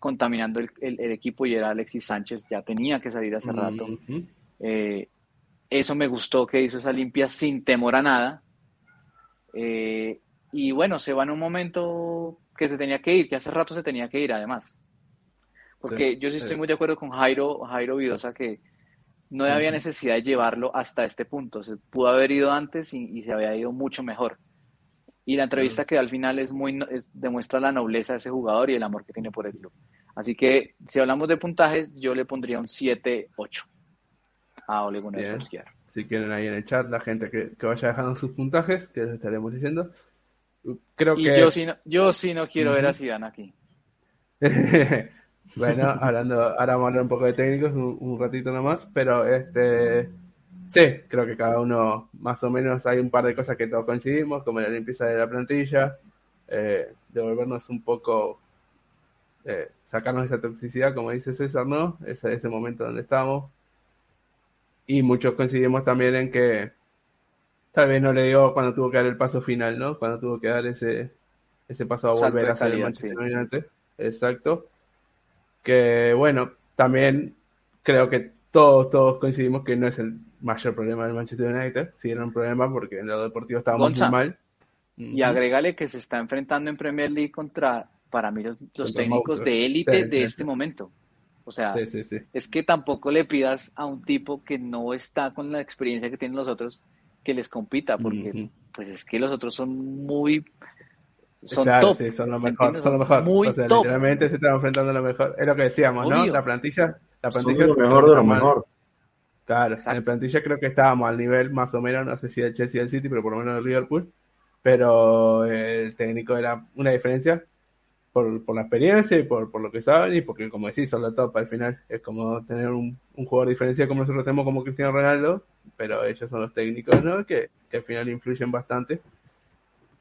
contaminando el, equipo y era Alexis Sánchez, ya tenía que salir hace rato. Eh, eso me gustó que hizo esa limpia sin temor a nada eh, y bueno, se va en un momento que se tenía que ir, que hace rato se tenía que ir además. Porque yo sí estoy muy de acuerdo con Jairo, Jairo Vidosa que no había necesidad de llevarlo hasta este punto. Se pudo haber ido antes y, se había ido mucho mejor. Y la entrevista que da al final es muy demuestra la nobleza de ese jugador y el amor que tiene por el club. Así que si hablamos de puntajes, yo le pondría un 7-8 a Ole Gunnar si quieren ahí en el chat, la gente que, vaya dejando sus puntajes, que les estaremos diciendo. Creo y que... yo sí no, yo sí no quiero ver a Zidane aquí. [LAUGHS] bueno, hablando, ahora vamos a hablar un poco de técnicos un, ratito nomás, pero este sí, creo que cada uno más o menos hay un par de cosas que todos coincidimos, como la limpieza de la plantilla, eh, devolvernos un poco, eh, sacarnos esa toxicidad, como dice César, ¿no? Ese, ese momento donde estamos, y muchos coincidimos también en que tal vez no le dio cuando tuvo que dar el paso final, ¿no? Cuando tuvo que dar ese, ese paso a volver a salir Manchester United. Exacto. Que bueno, también creo que todos, todos coincidimos que no es el mayor problema del Manchester United. Sí era un problema porque en lo deportivo estábamos muy mal. Y agrégale que se está enfrentando en Premier League contra, para mí, los, técnicos de élite de este momento. O sea, es que tampoco le pidas a un tipo que no está con la experiencia que tienen los otros que les compita, porque pues es que los otros son muy son top. Sí, son lo mejor, son lo mejor. Muy o sea, literalmente se están enfrentando a lo mejor. Es lo que decíamos, ¿no? La plantilla, la plantilla son lo mejor de lo mejor. Claro, en la plantilla creo que estábamos al nivel más o menos, no sé si del Chelsea y del City, pero por lo menos del Liverpool. Pero el técnico era una diferencia por, la experiencia y por, lo que saben y porque, como decís, son la top al final. Es como tener un, jugador diferencial como nosotros tenemos como Cristiano Ronaldo, pero ellos son los técnicos, ¿no? Que, al final influyen bastante.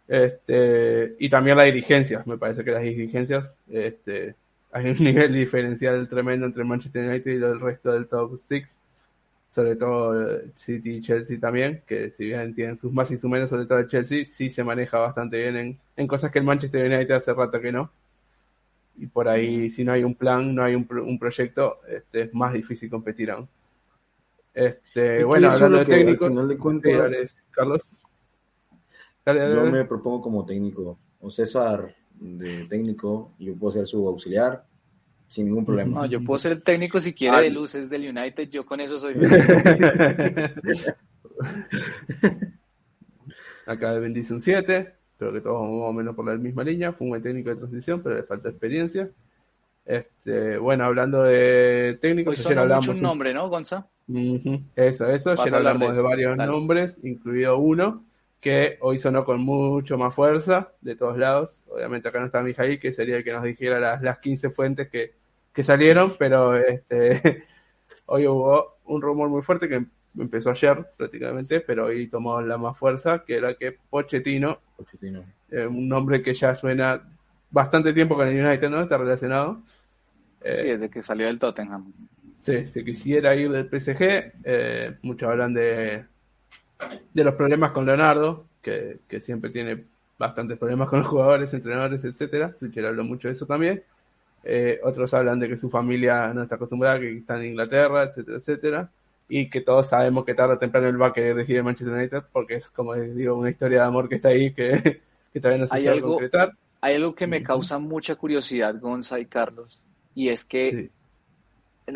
Este, y también la dirigencia, me parece que las dirigencias, este, hay un [LAUGHS] nivel diferencial tremendo entre Manchester United y el resto del top 6, sobre todo City y Chelsea también, que si bien tienen sus más y sus menos, sobre todo Chelsea, sí se maneja bastante bien en, en cosas que el Manchester United hace rato que no y por ahí si no hay un plan, no hay un, un proyecto, este, es más difícil competir aún. Este, bueno, hablando de técnicos, final de cuentas, Carlos. Yo me propongo como técnico, o César de técnico, yo puedo ser su auxiliar. sin ningún problema. No, yo puedo ser el técnico si quiere de luces del United, yo con eso soy [LAUGHS] Acá de bendice un 7, creo que todos vamos más o menos por la misma línea, fue un buen técnico de transición, pero le falta experiencia. Este, bueno, hablando de técnicos, ayer hablamos mucho un nombre, ¿no, Gonza? Eso, eso, ayer hablamos de, varios nombres, incluido uno que hoy sonó con mucho más fuerza de todos lados. Obviamente acá no está Mijail, que sería el que nos dijera las, las 15 fuentes que, que salieron, pero este [LAUGHS] hoy hubo un rumor muy fuerte que empezó ayer prácticamente, pero hoy tomó la más fuerza, que era que Pochettino, Pochettino. Eh, un nombre que ya suena bastante tiempo con el United, ¿no? Está relacionado. Eh, sí, desde que salió del Tottenham. Sí, si quisiera ir del PSG, eh, muchos hablan de, de los problemas con Leonardo, que, que siempre tiene bastantes problemas con los jugadores, entrenadores, etcétera. Twitcher habló mucho de eso también. Eh, otros hablan de que su familia no está acostumbrada, que está en Inglaterra, etcétera, etcétera y que todos sabemos que tarde o temprano él va a querer decir Manchester United porque es como digo una historia de amor que está ahí que, [LAUGHS] que todavía no se puede concretar. Hay algo que me causa mucha curiosidad, Gonza y Carlos, y es que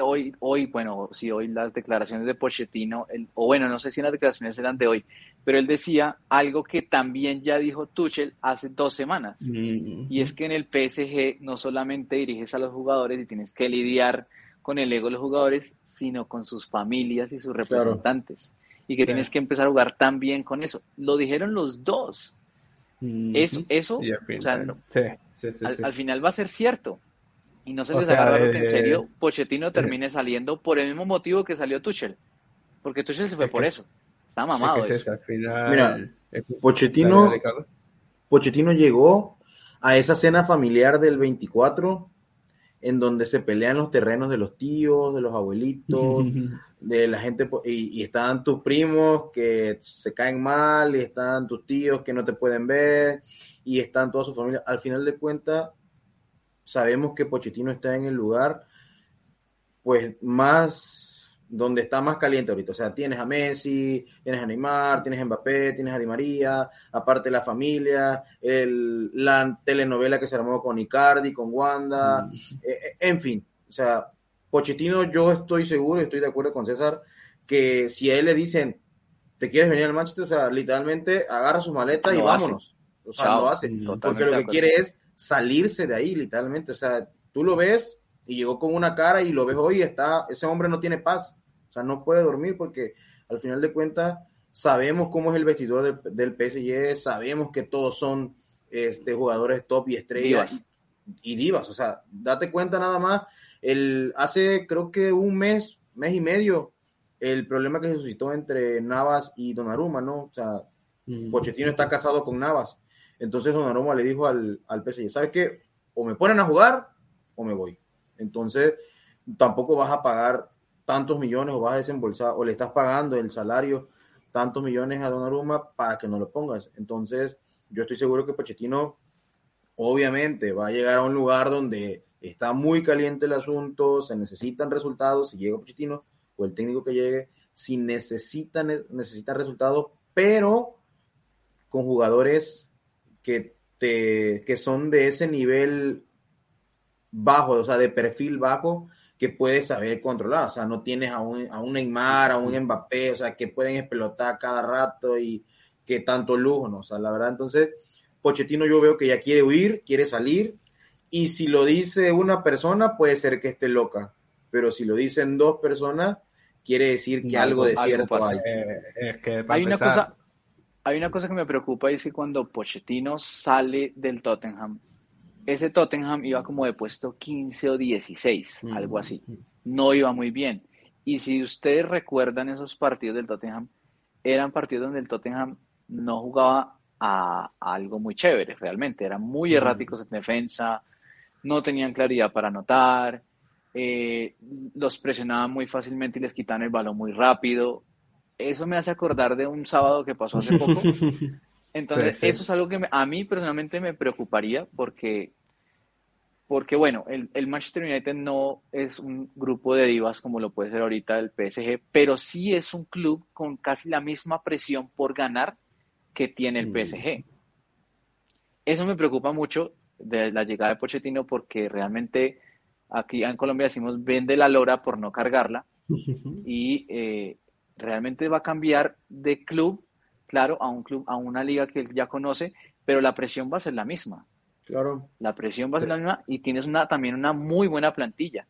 hoy, hoy, bueno, si hoy las declaraciones de Pochettino, o bueno, no sé si las declaraciones eran de hoy, pero él decía algo que también ya dijo Tuchel hace dos semanas, y es que en el PSG no solamente diriges a los jugadores y tienes que lidiar con el ego de los jugadores, sino con sus familias y sus representantes. Y que tienes que empezar a jugar también con eso. Lo dijeron los dos. Eso, eso o sea, al, final va a ser cierto. Y no se les agarra que en serio Pochettino termine saliendo por el mismo motivo que salió Tuchel. Porque Tuchel se fue por eso. Está mamado eso. Mira, Pochettino, Pochettino llegó a esa cena familiar del 24 en donde se pelean los terrenos de los tíos, de los abuelitos, [LAUGHS] de la gente, y, están tus primos que se caen mal, y están tus tíos que no te pueden ver, y están toda su familia. Al final de cuentas, sabemos que Pochettino está en el lugar, pues más donde está más caliente ahorita. O sea, tienes a Messi, tienes a Neymar, tienes a Mbappé, tienes a Di María, aparte la familia, el, la telenovela que se armó con Icardi, con Wanda, mm. eh, eh, en fin. O sea, Pochettino, yo estoy seguro, estoy de acuerdo con César, que si a él le dicen, ¿te quieres venir al Manchester? O sea, literalmente agarra sus maletas y vámonos. O sea, lo hace. Porque lo que quiere es salirse de ahí, literalmente. O sea, tú lo ves y llegó con una cara y lo ves hoy, está, ese hombre no tiene paz. O sea, no puede dormir porque al final de cuentas sabemos cómo es el vestidor del, PSG, sabemos que todos son este, jugadores top y estrellas Y, divas. O sea, date cuenta nada más, el, hace creo que un mes, mes y medio, el problema que se suscitó entre Navas y Donnarumma, ¿no? O sea, mm. Pochettino está casado con Navas. Entonces Donnarumma le dijo al, al PSG, ¿sabes qué? O me ponen a jugar o me voy. Entonces, tampoco vas a pagar tantos millones o vas a desembolsar o le estás pagando el salario tantos millones a Donnarumma para que no lo pongas. Entonces, yo estoy seguro que Pochettino obviamente va a llegar a un lugar donde está muy caliente el asunto, se necesitan resultados, si llega Pochettino o el técnico que llegue, si necesitan necesita resultados, pero con jugadores que te que son de ese nivel bajo, o sea, de perfil bajo, que puedes saber controlar. O sea, no tienes a un, a un Neymar, a un Mbappé, o sea, que pueden explotar cada rato y que tanto lujo, ¿no? O sea, la verdad, entonces, Pochettino yo veo que ya quiere huir, quiere salir, y si lo dice una persona, puede ser que esté loca, pero si lo dicen dos personas, quiere decir que algo, de cierto hay. Eh, hay una cosa, hay una cosa que me preocupa y es que cuando Pochettino sale del Tottenham, ese Tottenham iba como de puesto 15 o 16, mm, algo así. Mm. No iba muy bien. Y si ustedes recuerdan esos partidos del Tottenham, eran partidos donde el Tottenham no jugaba a, algo muy chévere, realmente. Eran muy mm. erráticos en defensa, no tenían claridad para anotar, eh, los presionaban muy fácilmente y les quitaban el balón muy rápido. Eso me hace acordar de un sábado que pasó hace poco. [LAUGHS] Entonces, eso es algo que a mí personalmente me preocuparía porque porque bueno, el, el, Manchester United no es un grupo de divas como lo puede ser ahorita el PSG, pero sí es un club con casi la misma presión por ganar que tiene el mm. PSG. Eso me preocupa mucho de la llegada de Pochettino porque realmente aquí en Colombia decimos vende la lora por no cargarla, [LAUGHS] y eh, realmente va a cambiar de club, claro, a un club, a una liga que él ya conoce, pero la presión va a ser la misma. Claro. La presión va a ser la misma y tienes una, también una muy buena plantilla.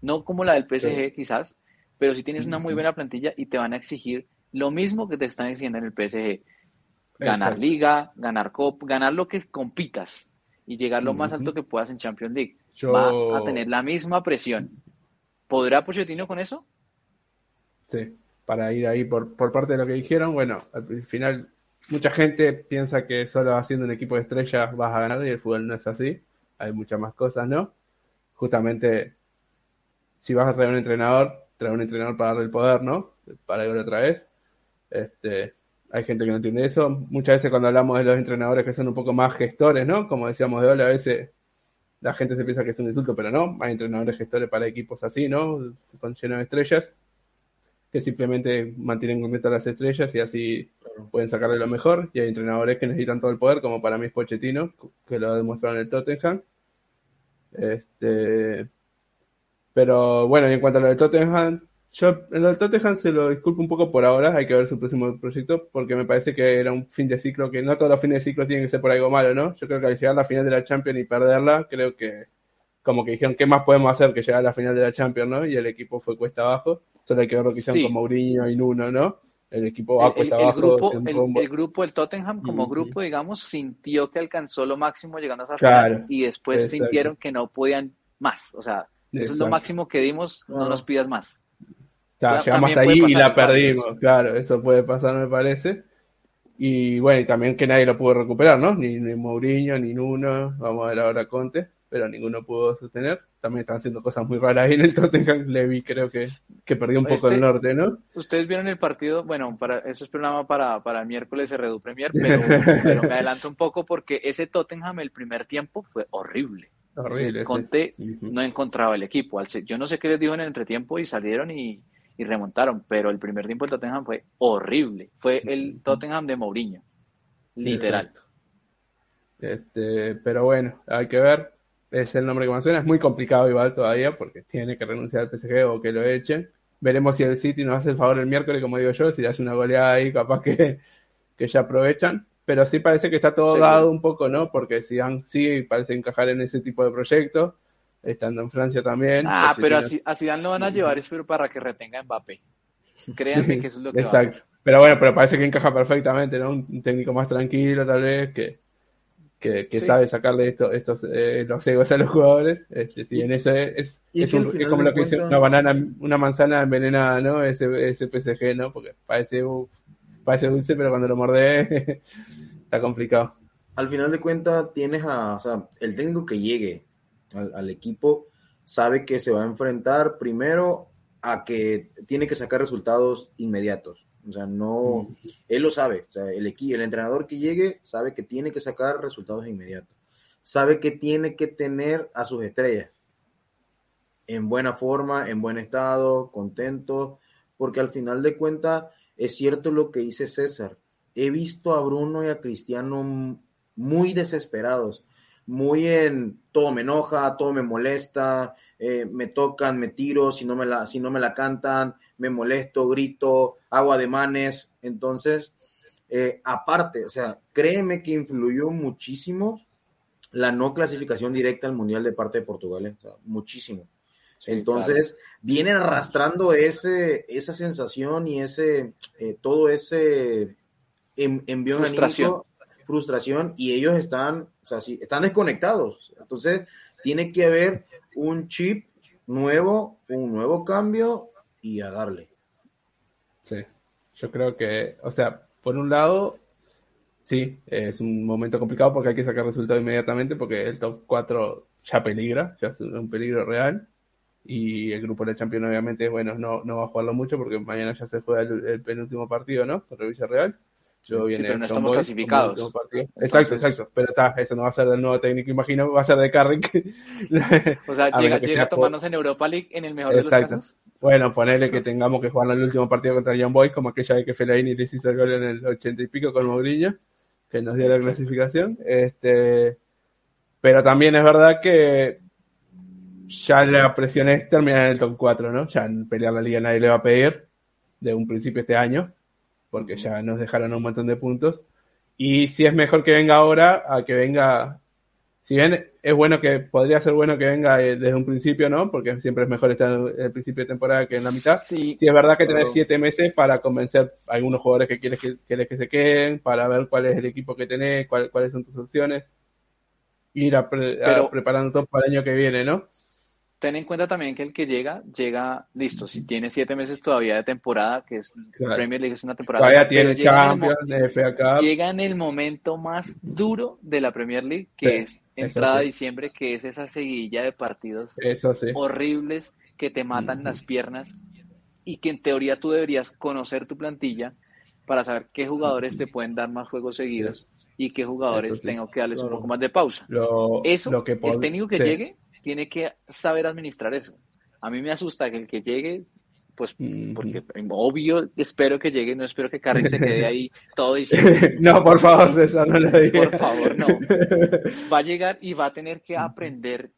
No como la del PSG quizás, pero sí tienes una muy buena plantilla y te van a exigir lo mismo que te están exigiendo en el PSG. Ganar liga, ganar cop, ganar lo que compitas y llegar lo más alto que puedas en Champions League. Va a tener la misma presión. ¿Podrá Pochettino con eso? Sí, para ir ahí por, por parte de lo que dijeron, bueno, al final mucha gente piensa que solo haciendo un equipo de estrellas vas a ganar y el fútbol no es así. Hay muchas más cosas, ¿no? Justamente, si vas a traer un entrenador, traer un entrenador para darle el poder, ¿no? Para ir otra vez. Este, hay gente que no entiende eso. Muchas veces cuando hablamos de los entrenadores que son un poco más gestores, ¿no? Como decíamos de hoy, a veces la gente se piensa que es un insulto, pero no. Hay entrenadores gestores para equipos así, ¿no? Con lleno de estrellas que simplemente mantienen contentas las estrellas y así pueden sacarle lo mejor. Y hay entrenadores que necesitan todo el poder, como para mí es Pochettino, que lo ha demostrado en el Tottenham. Este, pero bueno, y en cuanto a lo de Tottenham, yo en lo de Tottenham se lo disculpo un poco por ahora, hay que ver su próximo proyecto, porque me parece que era un fin de ciclo, que no todos los fines de ciclo tienen que ser por algo malo, ¿no? Yo creo que al llegar a la final de la Champions y perderla, creo que como que dijeron, ¿qué más podemos hacer que llegar a la final de la Champions, ¿no? Y el equipo fue cuesta abajo. Solo hay que ver lo que hicieron con Mourinho y Nuno, ¿no? El equipo va cuesta el, abajo. Grupo, el, grupo, el Tottenham como grupo, digamos, sintió que alcanzó lo máximo llegando a esa final y después sintieron que no podían más. O sea, eso es lo máximo que dimos, no, nos pidas más. O sea, llegamos hasta ahí y la perdimos, claro, eso puede pasar, me parece. Y bueno, y también que nadie lo pudo recuperar, ¿no? Ni, ni Mourinho, ni Nuno, vamos a ver ahora Conte pero ninguno pudo sostener. También están haciendo cosas muy raras ahí en el Tottenham. Levi creo que, que perdió un poco el este, norte, ¿no? Ustedes vieron el partido, bueno, para eso es programa para, para el miércoles de Redu Premier, [LAUGHS] pero, pero me adelanto un poco porque ese Tottenham el primer tiempo fue horrible. Horrible. Conte no encontraba el equipo. Yo no sé qué les dijo en el entretiempo y salieron y, y remontaron, pero el primer tiempo el Tottenham fue horrible. Fue el Tottenham de Mourinho, literal. Este, pero bueno, hay que ver es el nombre que menciona. Es muy complicado igual todavía porque tiene que renunciar al PSG o que lo echen. Veremos si el City nos hace el favor el miércoles, como digo yo, si le hace una goleada ahí, capaz que, [LAUGHS] que ya aprovechan. Pero sí parece que está todo dado un poco, ¿no? Porque Zidane sí parece encajar en ese tipo de proyectos, estando en Francia también. Ah, pero así, a Zidane lo van a llevar, espero, para que retenga Mbappé. Créanme [LAUGHS] que eso es lo que Exacto. Va a hacer. Pero bueno, pero parece que encaja perfectamente, ¿no? Un técnico más tranquilo, tal vez, que, que, sabe sacarle esto, estos eh, los egos a los jugadores. Este, sí, en eso es, es, como lo que dice una banana, una manzana envenenada, ¿no? Ese, ese PSG, ¿no? Porque parece, parece dulce, pero cuando lo morde [LAUGHS] está complicado. Al final de cuentas, tienes a, o sea, el técnico que llegue al, al equipo sabe que se va a enfrentar primero a que tiene que sacar resultados inmediatos. O sea, no, él lo sabe. O sea, el, el entrenador que llegue sabe que tiene que sacar resultados inmediatos. Sabe que tiene que tener a sus estrellas en buena forma, en buen estado, contentos, porque al final de cuentas es cierto lo que dice César. He visto a Bruno y a Cristiano muy desesperados, muy en todo me enoja, todo me molesta, eh, me tocan, me tiro, si no me, la, si no me la cantan, me molesto, grito, hago ademanes. Entonces, eh, aparte, o sea, créeme que influyó muchísimo la no clasificación directa al Mundial de parte de Portugal, ¿eh? muchísimo. Entonces, vienen arrastrando ese, esa sensación y ese, todo ese envío frustración. frustración, y ellos están, o sea, sí, están desconectados. Entonces, tiene que haber un chip nuevo, un nuevo cambio y a darle. Sí, yo creo que, o sea, por un lado, sí, es un momento complicado porque hay que sacar resultados inmediatamente porque el top 4 ya peligra, ya es un peligro real. Y el grupo de Champions obviamente, bueno, no, no va a jugarlo mucho porque mañana ya se juega el, penúltimo partido, ¿no? Contra Villarreal. Yo viene pero no estamos clasificados. Exacto, exacto. Pero está, eso no va a ser del nuevo técnico, imagino, va a ser de Carrick. [LAUGHS] o sea, llega, llega a tomarnos en Europa League en el mejor de los casos. Bueno, ponerle que tengamos que jugar el último partido contra Young Boys, como aquella vez que Fellaini le hizo el gol en el ochenta y pico con Mourinho, que nos dio la clasificación. Este, pero también es verdad que ya la presión es terminar en el top 4, ¿no? Ya en pelear la liga nadie le va a pedir de un principio este año, porque ya nos dejaron un montón de puntos. Y si es mejor que venga ahora a que venga si bien es bueno que, podría ser bueno que venga eh, desde un principio, ¿no? Porque siempre es mejor estar en el principio de temporada que en la mitad. Sí, es verdad que tenés siete meses para convencer a algunos jugadores que quieres que, quieres que se queden, para ver cuál es el equipo que tenés, cuáles son tus opciones. Ir a, preparando todo para el año que viene, ¿no? Ten en cuenta también que el que llega, llega listo. Si tiene siete meses todavía de temporada, que es Premier League es una temporada. Todavía tiene Champions, FA Llega en el momento más duro de la Premier League, que es entrada de diciembre, que es esa seguidilla de partidos horribles que te matan las piernas y que en teoría tú deberías conocer tu plantilla para saber qué jugadores te pueden dar más juegos seguidos y qué jugadores tengo que darles un poco más de pausa. Eso, lo que el técnico que llegue tiene que saber administrar eso. A mí me asusta que el que llegue, pues, porque obvio, espero que llegue, no espero que Carrick se quede ahí [LAUGHS] todo diciendo. no, por favor, César, no lo digas. Por favor, no. [LAUGHS] Va a llegar y va a tener que aprender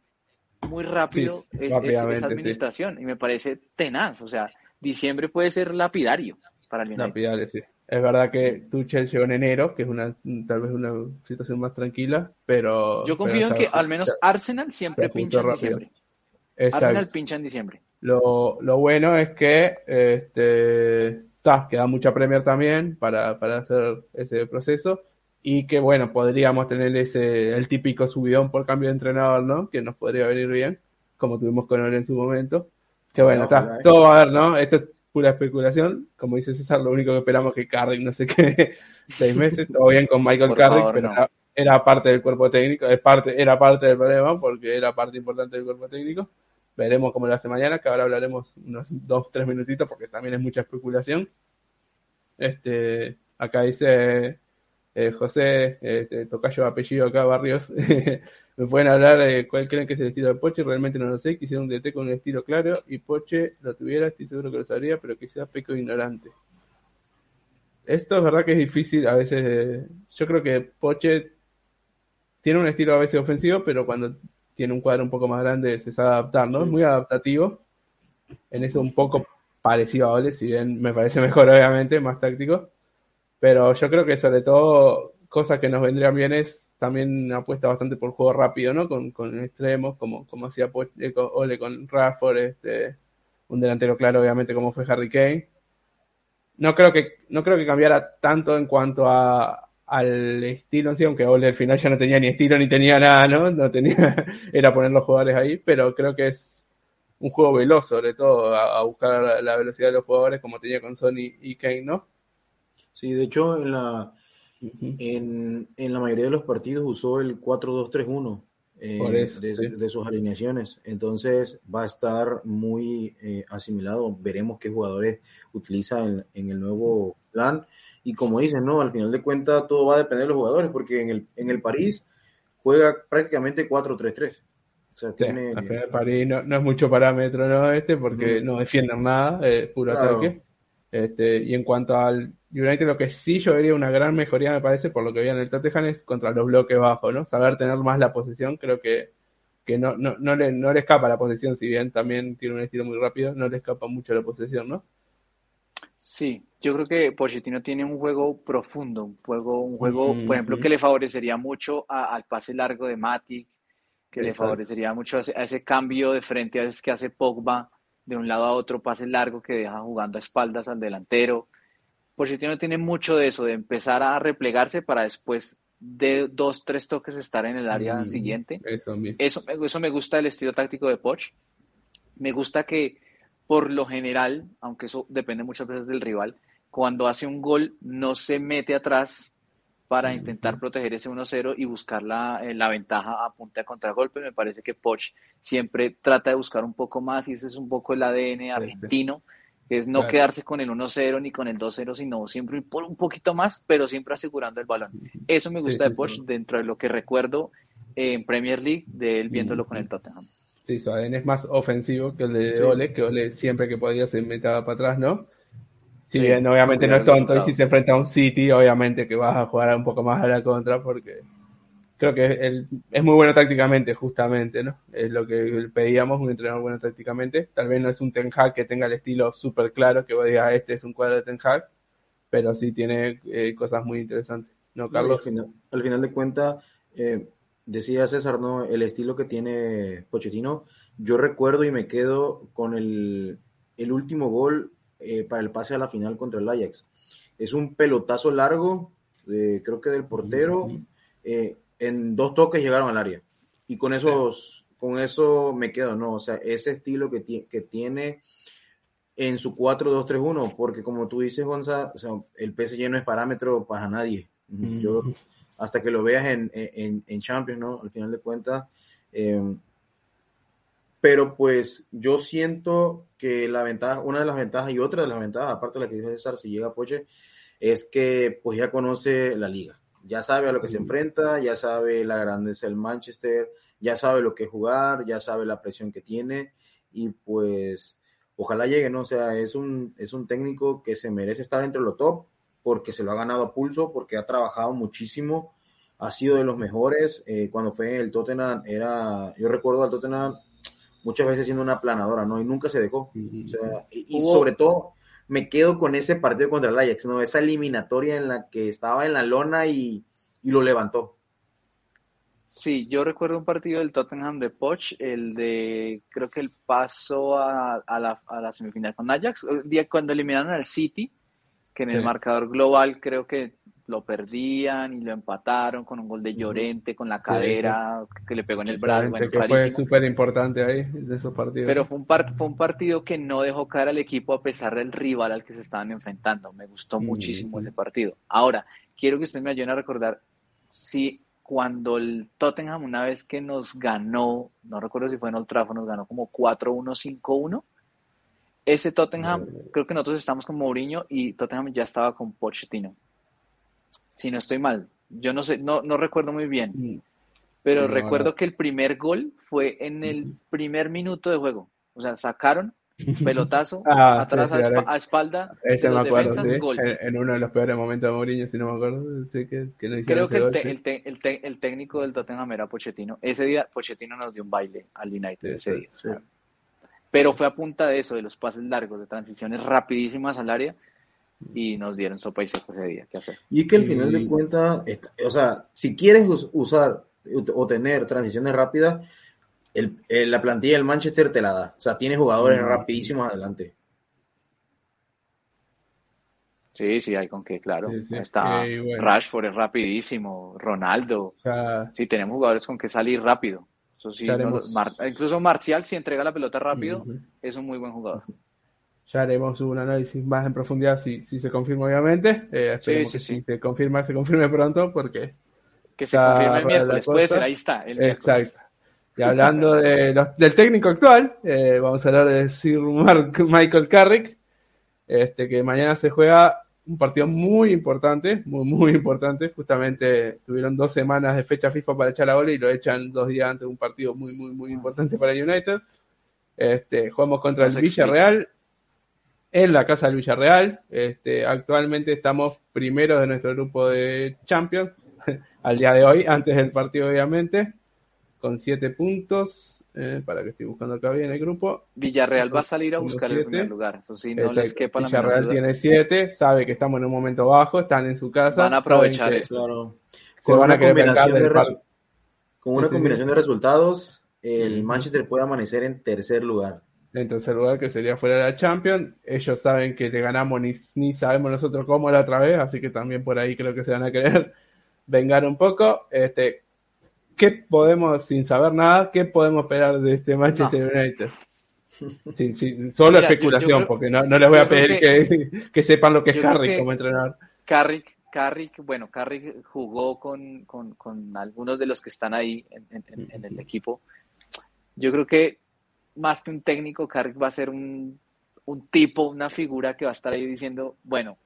muy rápido esa administración. Y me parece tenaz. O sea, diciembre puede ser lapidario para el. Lapidario, sí. Es verdad que Tuchel llegó en enero, que es una tal vez una situación más tranquila, pero... Yo confío en que al menos Arsenal siempre pincha en diciembre. Arsenal pincha en diciembre. Lo, lo bueno es que este, queda mucha Premier también para, para hacer ese proceso y que bueno, podríamos tener ese el típico subidón por cambio de entrenador, ¿no? Que nos podría venir bien, como tuvimos con él en su momento. Que bueno, está, todo va a ver, ¿no? Esto pura especulación. Como dice César, lo único que esperamos es que Carrick no sé qué, [LAUGHS] seis meses, todo bien con Michael Carrick, pero era, parte del cuerpo técnico, es parte, era parte del problema porque era parte importante del cuerpo técnico. Veremos cómo lo hace mañana, que ahora hablaremos unos dos, tres minutitos porque también es mucha especulación. Este, acá dice eh, José, este, tocayo apellido acá, Barrios, [LAUGHS] me pueden hablar de cuál creen que es el estilo de Poche, realmente no lo sé, quisiera un DT con un estilo claro y Poche lo tuviera, estoy seguro que lo sabría, pero que sea peco ignorante. Esto es verdad que es difícil, a veces, yo creo que Poche tiene un estilo a veces ofensivo, pero cuando tiene un cuadro un poco más grande se sabe adaptar, ¿no? Es muy adaptativo, en eso un poco parecido a Ole, si bien me parece mejor obviamente, más táctico, pero yo creo que sobre todo cosas que nos vendrían bien es también apuesta bastante por juego rápido, ¿no? Con, con extremos, como, como hacía eh, Ole con Rafford, este, un delantero claro, obviamente, como fue Harry Kane. No creo que, no creo que cambiara tanto en cuanto a, al estilo sí, aunque Ole al final ya no tenía ni estilo ni tenía nada, ¿no? No tenía, [LAUGHS] era poner los jugadores ahí, pero creo que es un juego veloz, sobre todo, a, buscar la velocidad de los jugadores, como tenía con Sony y Kane, ¿no? Sí, de hecho, en la, en, en, la mayoría de los partidos usó el 4-2-3-1 eh, de, sus alineaciones. Entonces va a estar muy eh, asimilado. Veremos qué jugadores utiliza en, el nuevo plan. Y como dicen, ¿no? Al final de cuentas todo va a depender de los jugadores, porque en el, en el París juega prácticamente 4-3-3. O sea, tiene... París no, es mucho parámetro, ¿no? Este, porque no, defienden nada, es puro ataque. Este, y en cuanto al United, lo que sí yo vería una gran mejoría, me parece, por lo que vi en el Tottenham, es contra los bloques bajos, ¿no? Saber tener más la posición, creo que, que no, no, no, le, no le escapa la posición, si bien también tiene un estilo muy rápido, no le escapa mucho la posesión, ¿no? Sí, yo creo que Pochettino tiene un juego profundo, un juego, un juego, por ejemplo, que le favorecería mucho al pase largo de Matic, que le favorecería mucho a ese, a ese, cambio de frente a veces que hace Pogba de un lado a otro, pase largo que deja jugando a espaldas al delantero. Pochettino tiene mucho de eso, de empezar a replegarse para después de dos, tres toques estar en el área mm, siguiente. Eso, eso, eso, me gusta el estilo táctico de Poch. Me gusta que, por lo general, aunque eso depende muchas veces del rival, cuando hace un gol no se mete atrás para intentar proteger ese 1-0 y buscar la, eh, la, ventaja a punta de contragolpe. Me parece que Poch siempre trata de buscar un poco más y ese es un poco el ADN argentino es no quedarse con el 1-0 ni con el 2-0, sino siempre por un poquito más, pero siempre asegurando el balón. Eso me gusta de Porsche dentro de lo que recuerdo en Premier League de él viéndolo con el Tottenham. Sí, su ADN es más ofensivo que el de Ole, que Ole siempre que podía se metaba para atrás, ¿no? Si bien obviamente no es tonto y si se enfrenta a un City, obviamente que vas a jugar un poco más a la contra porque creo que él es muy bueno tácticamente, justamente, ¿no? Es lo que pedíamos, un entrenador bueno tácticamente. Tal vez no es un Ten Hag que tenga el estilo súper claro, que vos digas, este es un cuadro de Ten Hag, pero sí tiene eh, cosas muy interesantes. ¿No, Carlos? al, final, de cuentas, eh, decía César, ¿no? El estilo que tiene Pochettino, yo recuerdo y me quedo con el, el último gol eh, para el pase a la final contra el Ajax. Es un pelotazo largo, creo que del portero, eh, en dos toques llegaron al área. Y con esos, con eso me quedo, ¿no? O sea, ese estilo que, que tiene en su 4-2-3-1, porque como tú dices, Gonza, o sea, el PSG no es parámetro para nadie. Yo, hasta que lo veas en, en, en, Champions, ¿no? Al final de cuentas. Eh, pero pues yo siento que la ventaja, una de las ventajas y otra de las ventajas, aparte de la que dice César, si llega a Poche, es que pues ya conoce la liga. Ya sabe a lo que se enfrenta, ya sabe la grandeza del Manchester, ya sabe lo que es jugar, ya sabe la presión que tiene y pues ojalá llegue, ¿no? O sea, es un, es un técnico que se merece estar entre los top porque se lo ha ganado a pulso, porque ha trabajado muchísimo, ha sido de los mejores. Eh, cuando fue el Tottenham, era, yo recuerdo al Tottenham muchas veces siendo una planadora, ¿no? Y nunca se dejó. O sea, y, sobre todo me quedo con ese partido contra el Ajax, ¿no? Esa eliminatoria en la que estaba en la lona y, y lo levantó. Sí, yo recuerdo un partido del Tottenham de Poch, el de, creo que el paso a, la, a la, semifinal con Ajax, el día cuando eliminaron al City, que en el marcador global creo que lo perdían y lo empataron con un gol de Llorente, con la cadera que le pegó en el brazo. Bueno, que fue súper importante ahí de esos partidos. Pero fue un, fue un partido que no dejó caer al equipo a pesar del rival al que se estaban enfrentando. Me gustó muchísimo ese partido. Ahora, quiero que ustedes me ayuden a recordar si cuando el Tottenham una vez que nos ganó, no recuerdo si fue en Old Trafford, nos ganó como 4-1, 5-1. Ese Tottenham, creo que nosotros estamos con Mourinho y Tottenham ya estaba con Pochettino. Si no estoy mal, yo no sé, no, no recuerdo muy bien. Mm. Pero recuerdo que el primer gol fue en el primer minuto de juego. O sea, sacaron [LAUGHS] pelotazo ah, atrás a, espalda ese me acuerdo, En, uno de los peores momentos de Mourinho si no me acuerdo sí, que, que creo que el, el, el, técnico del Tottenham era Pochettino. Ese día Pochettino nos dio un baile al United ese día. pero fue a punta de eso de los pases largos de transiciones rapidísimas al área y nos dieron sopa y seco ese día ¿qué hacer? y que al final de cuentas o sea si quieres usar o tener transiciones rápidas el, la plantilla del Manchester te la da. O sea, tiene jugadores rapidísimos adelante. Sí, sí, hay con qué, claro. Está Rashford es rapidísimo, Ronaldo. sí, tenemos jugadores con que salir rápido. Eso sí, incluso Marcial, si entrega la pelota rápido, es un muy buen jugador. Ya haremos un análisis más en profundidad si, si se confirma, obviamente. Eh, sí, sí, si se confirma, se confirme pronto, porque. Que se confirme el miércoles, puede ser, ahí está. El Exacto. Y hablando de del técnico actual, eh, vamos a hablar de Sir Mark, Michael Carrick, este, que mañana se juega un partido muy importante, muy, muy importante. Justamente tuvieron dos semanas de fecha FIFA para echar la bola y lo echan dos días antes de un partido muy, muy, muy importante para United. Este, jugamos contra el Villarreal en la casa del Villarreal. Este, actualmente estamos primeros de nuestro grupo de Champions [LAUGHS] al día de hoy, antes del partido obviamente con 7 puntos. Eh, para que estoy buscando acá bien el grupo. Villarreal va a salir a buscar el primer lugar. Eso sí, no les quepa la Villarreal tiene 7, sabe que estamos en un momento bajo, están en su casa. Van a aprovechar esto. con una combinación de Con una combinación de resultados, el Manchester puede amanecer en tercer lugar. En tercer lugar, que sería fuera de la Champions. Ellos saben que te ganamos, ni, ni sabemos nosotros cómo la otra vez, así que también por ahí creo que se van a querer [LAUGHS] vengar un poco. Este, ¿qué podemos, sin saber nada, qué podemos esperar de este Manchester United? solo especulación, porque no, les voy a pedir [LAUGHS] que, sepan lo que es Carrick como entrenador. Carrick, Carrick, bueno, Carrick jugó con, con, algunos de los que están ahí en, el equipo. Yo creo que más que un técnico, Carrick va a ser un, un tipo, una figura que va a estar ahí diciendo, bueno,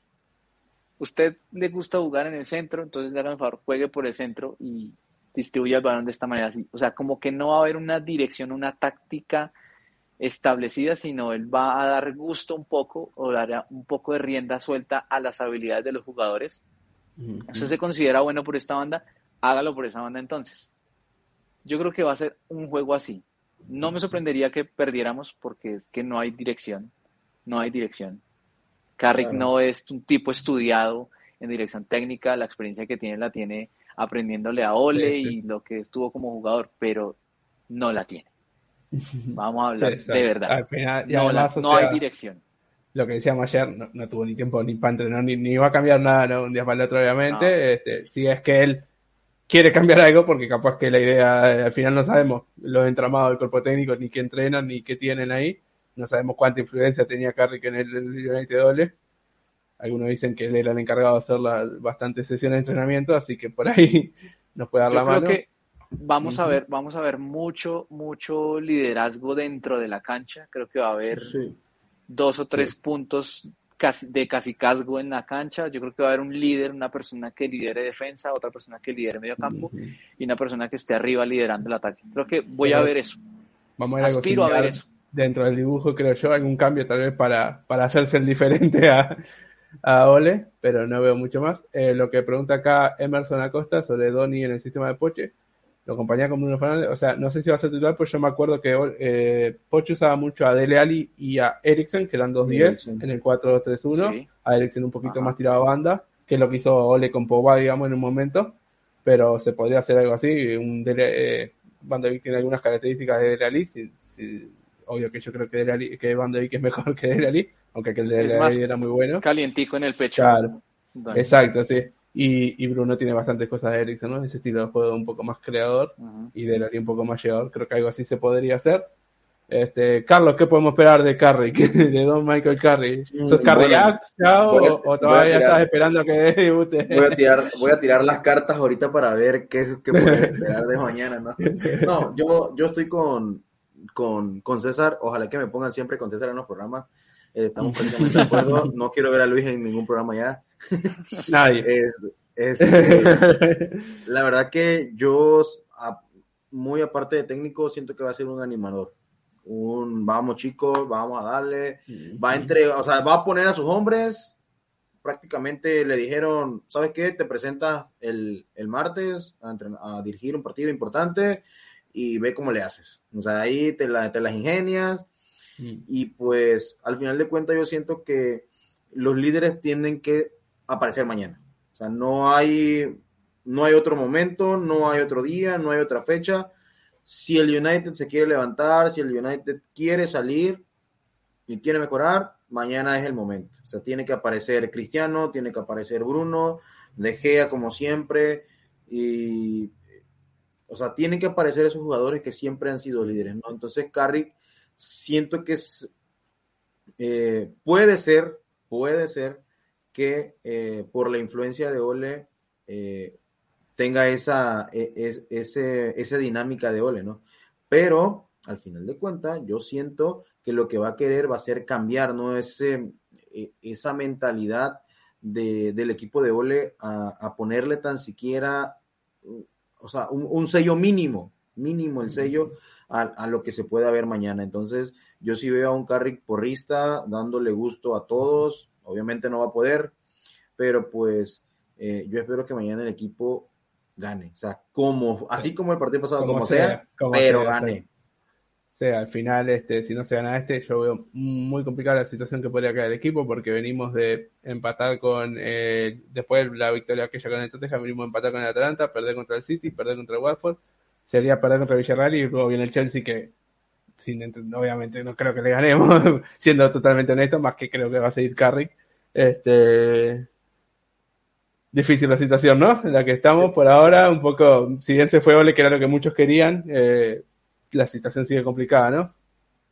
usted le gusta jugar en el centro, entonces hágame favor, juegue por el centro y, distribuye el balón de esta manera. O sea, como que no va a haber una dirección, una táctica establecida, sino él va a dar gusto un poco o dar un poco de rienda suelta a las habilidades de los jugadores. Eso se considera bueno por esta banda, hágalo por esa banda entonces. Yo creo que va a ser un juego así. No me sorprendería que perdiéramos porque es que no hay dirección. No hay dirección. Carrick no es un tipo estudiado en dirección técnica, la experiencia que tiene la tiene aprendiéndole a Ole y lo que estuvo como jugador, pero no la tiene. [LAUGHS] Vamos a hablar de verdad. Al final, no, hay dirección. Lo que decíamos ayer, no, tuvo ni tiempo ni para entrenar, ni, ni va a cambiar nada un día para el otro, obviamente. Este, si es que él quiere cambiar algo, porque capaz que la idea, eh, al final no sabemos los entramados del cuerpo técnico, ni qué entrenan, ni qué tienen ahí. No sabemos cuánta influencia tenía Carrick en el United Ole. Algunos dicen que él era el encargado de hacer las bastantes sesiones de entrenamiento, así que por ahí [LAUGHS] nos puede dar la creo mano. Que vamos a ver, vamos a ver mucho, mucho liderazgo dentro de la cancha. Creo que va a haber dos o tres puntos de casi casgo en la cancha. Yo creo que va a haber un líder, una persona que lidere defensa, otra persona que lidere medio campo y una persona que esté arriba liderando el ataque. Creo que voy a ver eso. Vamos a, Aspiro a ver eso. Dentro del dibujo, creo yo, algún cambio tal vez para, para hacerse el diferente a, a Ole, pero no veo mucho más. Eh, lo que pregunta acá Emerson Acosta sobre Donny en el sistema de Poche, lo acompaña como Bruno Fernández, o sea, no sé si va a ser titular, pues yo me acuerdo que eh, Poche usaba mucho a Dele Ali y a Eriksen, que eran 2-10 en el 4-2-3-1, a Eriksen un poquito más tirado a banda, que es lo que hizo Ole con Pogba, digamos, en un momento, pero se podría hacer algo así, un Dele, eh, Van de tiene algunas características de Dele Ali, obvio que yo creo que, Dele Ali, que Van de es mejor [LAUGHS] que Dele Ali, aunque aquel de la era muy bueno. Calientico en el pecho. Claro. Exacto, sí. Y, y, Bruno tiene bastantes cosas de Ericsson, ¿no? Ese estilo de juego un poco más creador y de Lari un poco más llegador. Creo que algo así se podría hacer. Este, Carlos, ¿qué podemos esperar de Carrick? [LAUGHS] de Don Michael Carrick? Mm, ¿Sos Carrick ya o, todavía estás esperando que [LAUGHS] debute? Voy a, tirar, voy a tirar las cartas ahorita para ver qué, qué podemos esperar de mañana, ¿no? No, yo, yo estoy con, con, con César. Ojalá que me pongan siempre con César en los programas eh, estamos [LAUGHS] perfectamente de acuerdo. No quiero ver a Luis en ningún programa ya. [LAUGHS] Nadie. [LAUGHS] Es, eh, la verdad que yo, muy aparte de técnico, siento que va a ser un animador. Un vamos chicos, vamos a darle. Va a entre, o sea, va a poner a sus hombres. Prácticamente le dijeron, ¿sabes qué? Te presentas el, el martes a, a, dirigir un partido importante y ve cómo le haces. O sea, ahí te, la, te las ingenias Mm. Y pues al final de cuentas yo siento que los líderes tienen que aparecer mañana. O sea, no hay, no hay otro momento, no hay otro día, no hay otra fecha. Si el United se quiere levantar, si el United quiere salir y quiere mejorar, mañana es el momento. O sea, tiene que aparecer Cristiano, tiene que aparecer Bruno, De Gea como siempre, y o sea, tienen que aparecer esos jugadores que siempre han sido líderes, ¿no? Entonces, Carrick siento que es, eh, puede ser, puede ser que eh, por la influencia de Ole eh, tenga esa, e, ese, esa dinámica de Ole, ¿no? Pero al final de cuentas, yo siento que lo que va a querer va a ser cambiar, ¿no? Ese, e, esa mentalidad del equipo de Ole a, ponerle tan siquiera, o sea, un, un sello mínimo, mínimo el sello a, lo que se pueda ver mañana. Entonces, yo sí veo a un Carrick porrista dándole gusto a todos. Obviamente no va a poder, pero pues eh, yo espero que mañana el equipo gane. O sea, como, así como el partido pasado, como, sea, pero gane. Sí, al final, este, si no se gana este, yo veo muy complicada la situación que podría caer el equipo porque venimos de empatar con, eh, después la victoria aquella con el Tottenham, venimos de empatar con el Atalanta, perder contra el City, perder contra el Watford sería perder contra Villarreal y luego viene el Chelsea que sin, obviamente no creo que le ganemos, [LAUGHS] siendo totalmente honesto, más que creo que va a seguir Carrick. Este, difícil la situación, ¿no? En la que estamos por ahora, un poco, si bien se fue Ole, que era lo que muchos querían, eh, la situación sigue complicada, ¿no?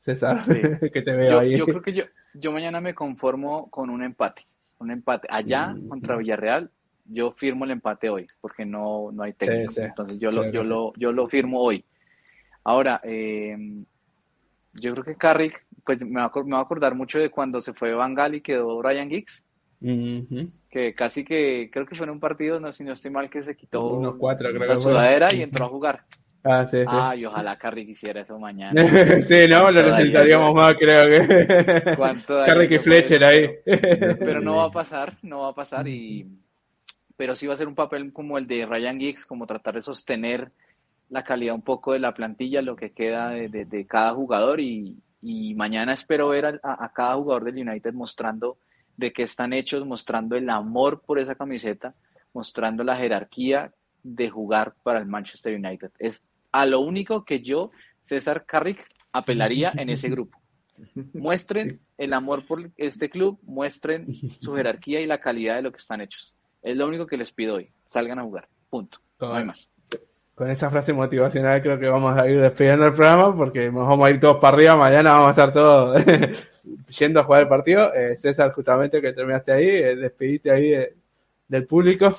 César, [LAUGHS] que te veo ahí. Yo creo que yo, yo mañana me conformo con un empate, un empate allá mm. contra Villarreal yo firmo el empate hoy, porque no, no hay técnico. Entonces yo lo, yo, lo, yo lo firmo hoy. Ahora, eh, yo creo que Carrick, pues me va, a, me va, a, acordar mucho de cuando se fue Van Gaal y quedó Ryan Giggs. Que casi que, creo que fue en un partido, no si no estoy mal, que se quitó la sudadera y entró a jugar. Ah, sí, sí. Ah, y ojalá Carrick hiciera eso mañana. [LAUGHS] sí, no, lo necesitaríamos más, creo que. [LAUGHS] Carrick y Fletcher ahí. Pero no va a [LAUGHS] pasar, no va a pasar y pero sí va a ser un papel como el de Ryan Giggs, como tratar de sostener la calidad un poco de la plantilla, lo que queda de, cada jugador y, mañana espero ver a, cada jugador del United mostrando de qué están hechos, mostrando el amor por esa camiseta, mostrando la jerarquía de jugar para el Manchester United. Es a lo único que yo, César Carrick, apelaría [LAUGHS] en ese grupo. Muestren [LAUGHS] el amor por este club, muestren su jerarquía y la calidad de lo que están hechos. Es lo único que les pido hoy. Salgan a jugar. Punto. No hay más. Con esa frase motivacional creo que vamos a ir despidiendo el programa porque nos vamos a ir todos para arriba. Mañana vamos a estar todos [LAUGHS] yendo a jugar el partido. Eh, César, justamente que terminaste ahí, eh, despedite ahí del público.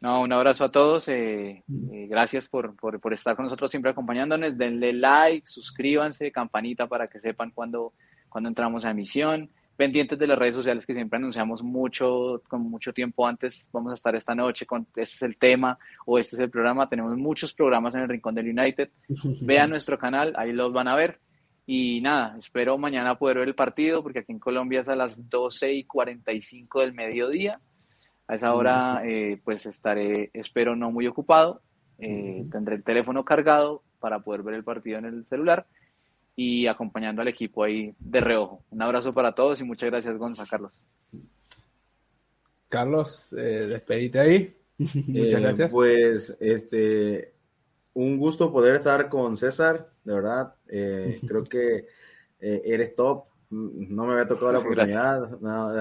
No, un abrazo a todos. Eh, eh, gracias por, por, por, estar con nosotros siempre acompañándonos. Denle like, suscríbanse, campanita para que sepan cuando, cuando entramos a emisión. Pendientes de las redes sociales que siempre anunciamos mucho, con mucho tiempo antes. Vamos a estar esta noche con este es el tema o este es el programa. Tenemos muchos programas en el Rincón del United. [LAUGHS] Vean nuestro canal, ahí los van a ver. Y nada, espero mañana poder ver el partido porque aquí en Colombia es a las 12 y 45 del mediodía. A esa hora, eh, pues estaré, espero, no muy ocupado. Eh, tendré el teléfono cargado para poder ver el partido en el celular y acompañando al equipo ahí de reojo. Un abrazo para todos y muchas gracias, Gonzalo Carlos. Carlos, eh, despedite ahí. [LAUGHS] muchas gracias. Pues, este, un gusto poder estar con César, de verdad. [LAUGHS] creo que eres top no me había tocado la oportunidad.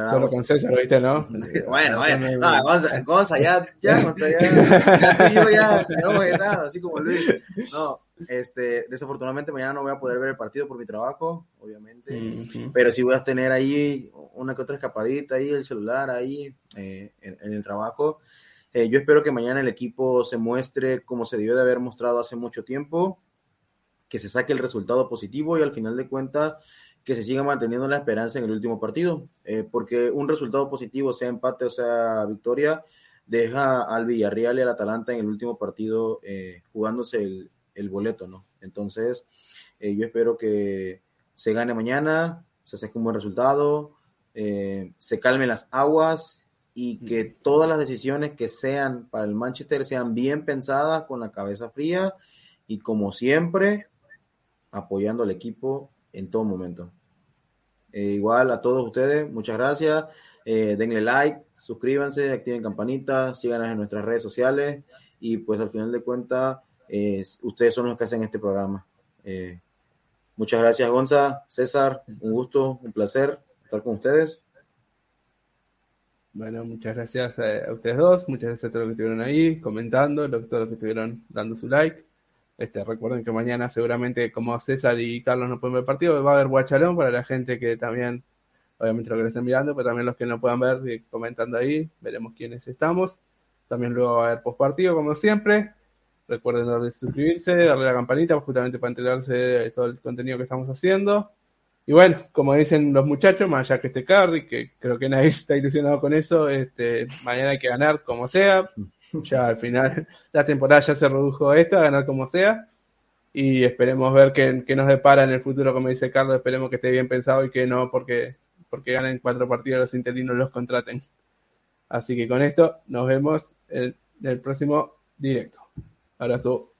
Solo con César, ¿viste, no? [LAUGHS] bueno, bueno, no, Gonza, ya, ya, Gonza, ya, ya, yo ya, no, así como Luis. No, este, desafortunadamente mañana no voy a poder ver el partido por mi trabajo, obviamente, pero sí voy a tener ahí una que otra escapadita ahí, el celular ahí, eh, en, el trabajo. Eh, yo espero que mañana el equipo se muestre como se debió de haber mostrado hace mucho tiempo, que se saque el resultado positivo y al final de cuentas que se siga manteniendo la esperanza en el último partido, eh, porque un resultado positivo, sea empate o sea victoria, deja al Villarreal y al Atalanta en el último partido eh, jugándose el, boleto, ¿no? Entonces, eh, yo espero que se gane mañana, se saque un buen resultado, se calmen las aguas y que todas las decisiones que sean para el Manchester sean bien pensadas, con la cabeza fría y como siempre, apoyando al equipo en todo momento. Eh, igual a todos ustedes, muchas gracias. Eh, denle like, suscríbanse, activen campanita, síganos en nuestras redes sociales y pues al final de cuentas, eh, ustedes son los que hacen este programa. muchas gracias, Gonza, César, un gusto, un placer estar con ustedes. Bueno, muchas gracias a ustedes dos, muchas gracias a todos los que estuvieron ahí comentando, a todos los que estuvieron dando su like. Este, recuerden que mañana seguramente como César y Carlos no pueden ver partido, va a haber guachalón para la gente que también, obviamente lo que estén mirando, pero también los que no puedan ver, comentando ahí, veremos quiénes estamos. También luego va a haber postpartido como siempre. Recuerden darle suscribirse, darle la campanita justamente para enterarse de todo el contenido que estamos haciendo. Y bueno, como dicen los muchachos, más allá que este carry, que creo que nadie [LAUGHS] está ilusionado con eso, este, mañana hay que ganar como sea. Ya al final [LAUGHS] la temporada ya se redujo esto, a ganar como sea. Y esperemos ver qué, nos depara en el futuro, como dice Carlos. Esperemos que esté bien pensado y que no porque, porque ganen cuatro partidos los interinos los contraten. Así que con esto nos vemos en el próximo directo. ありがう。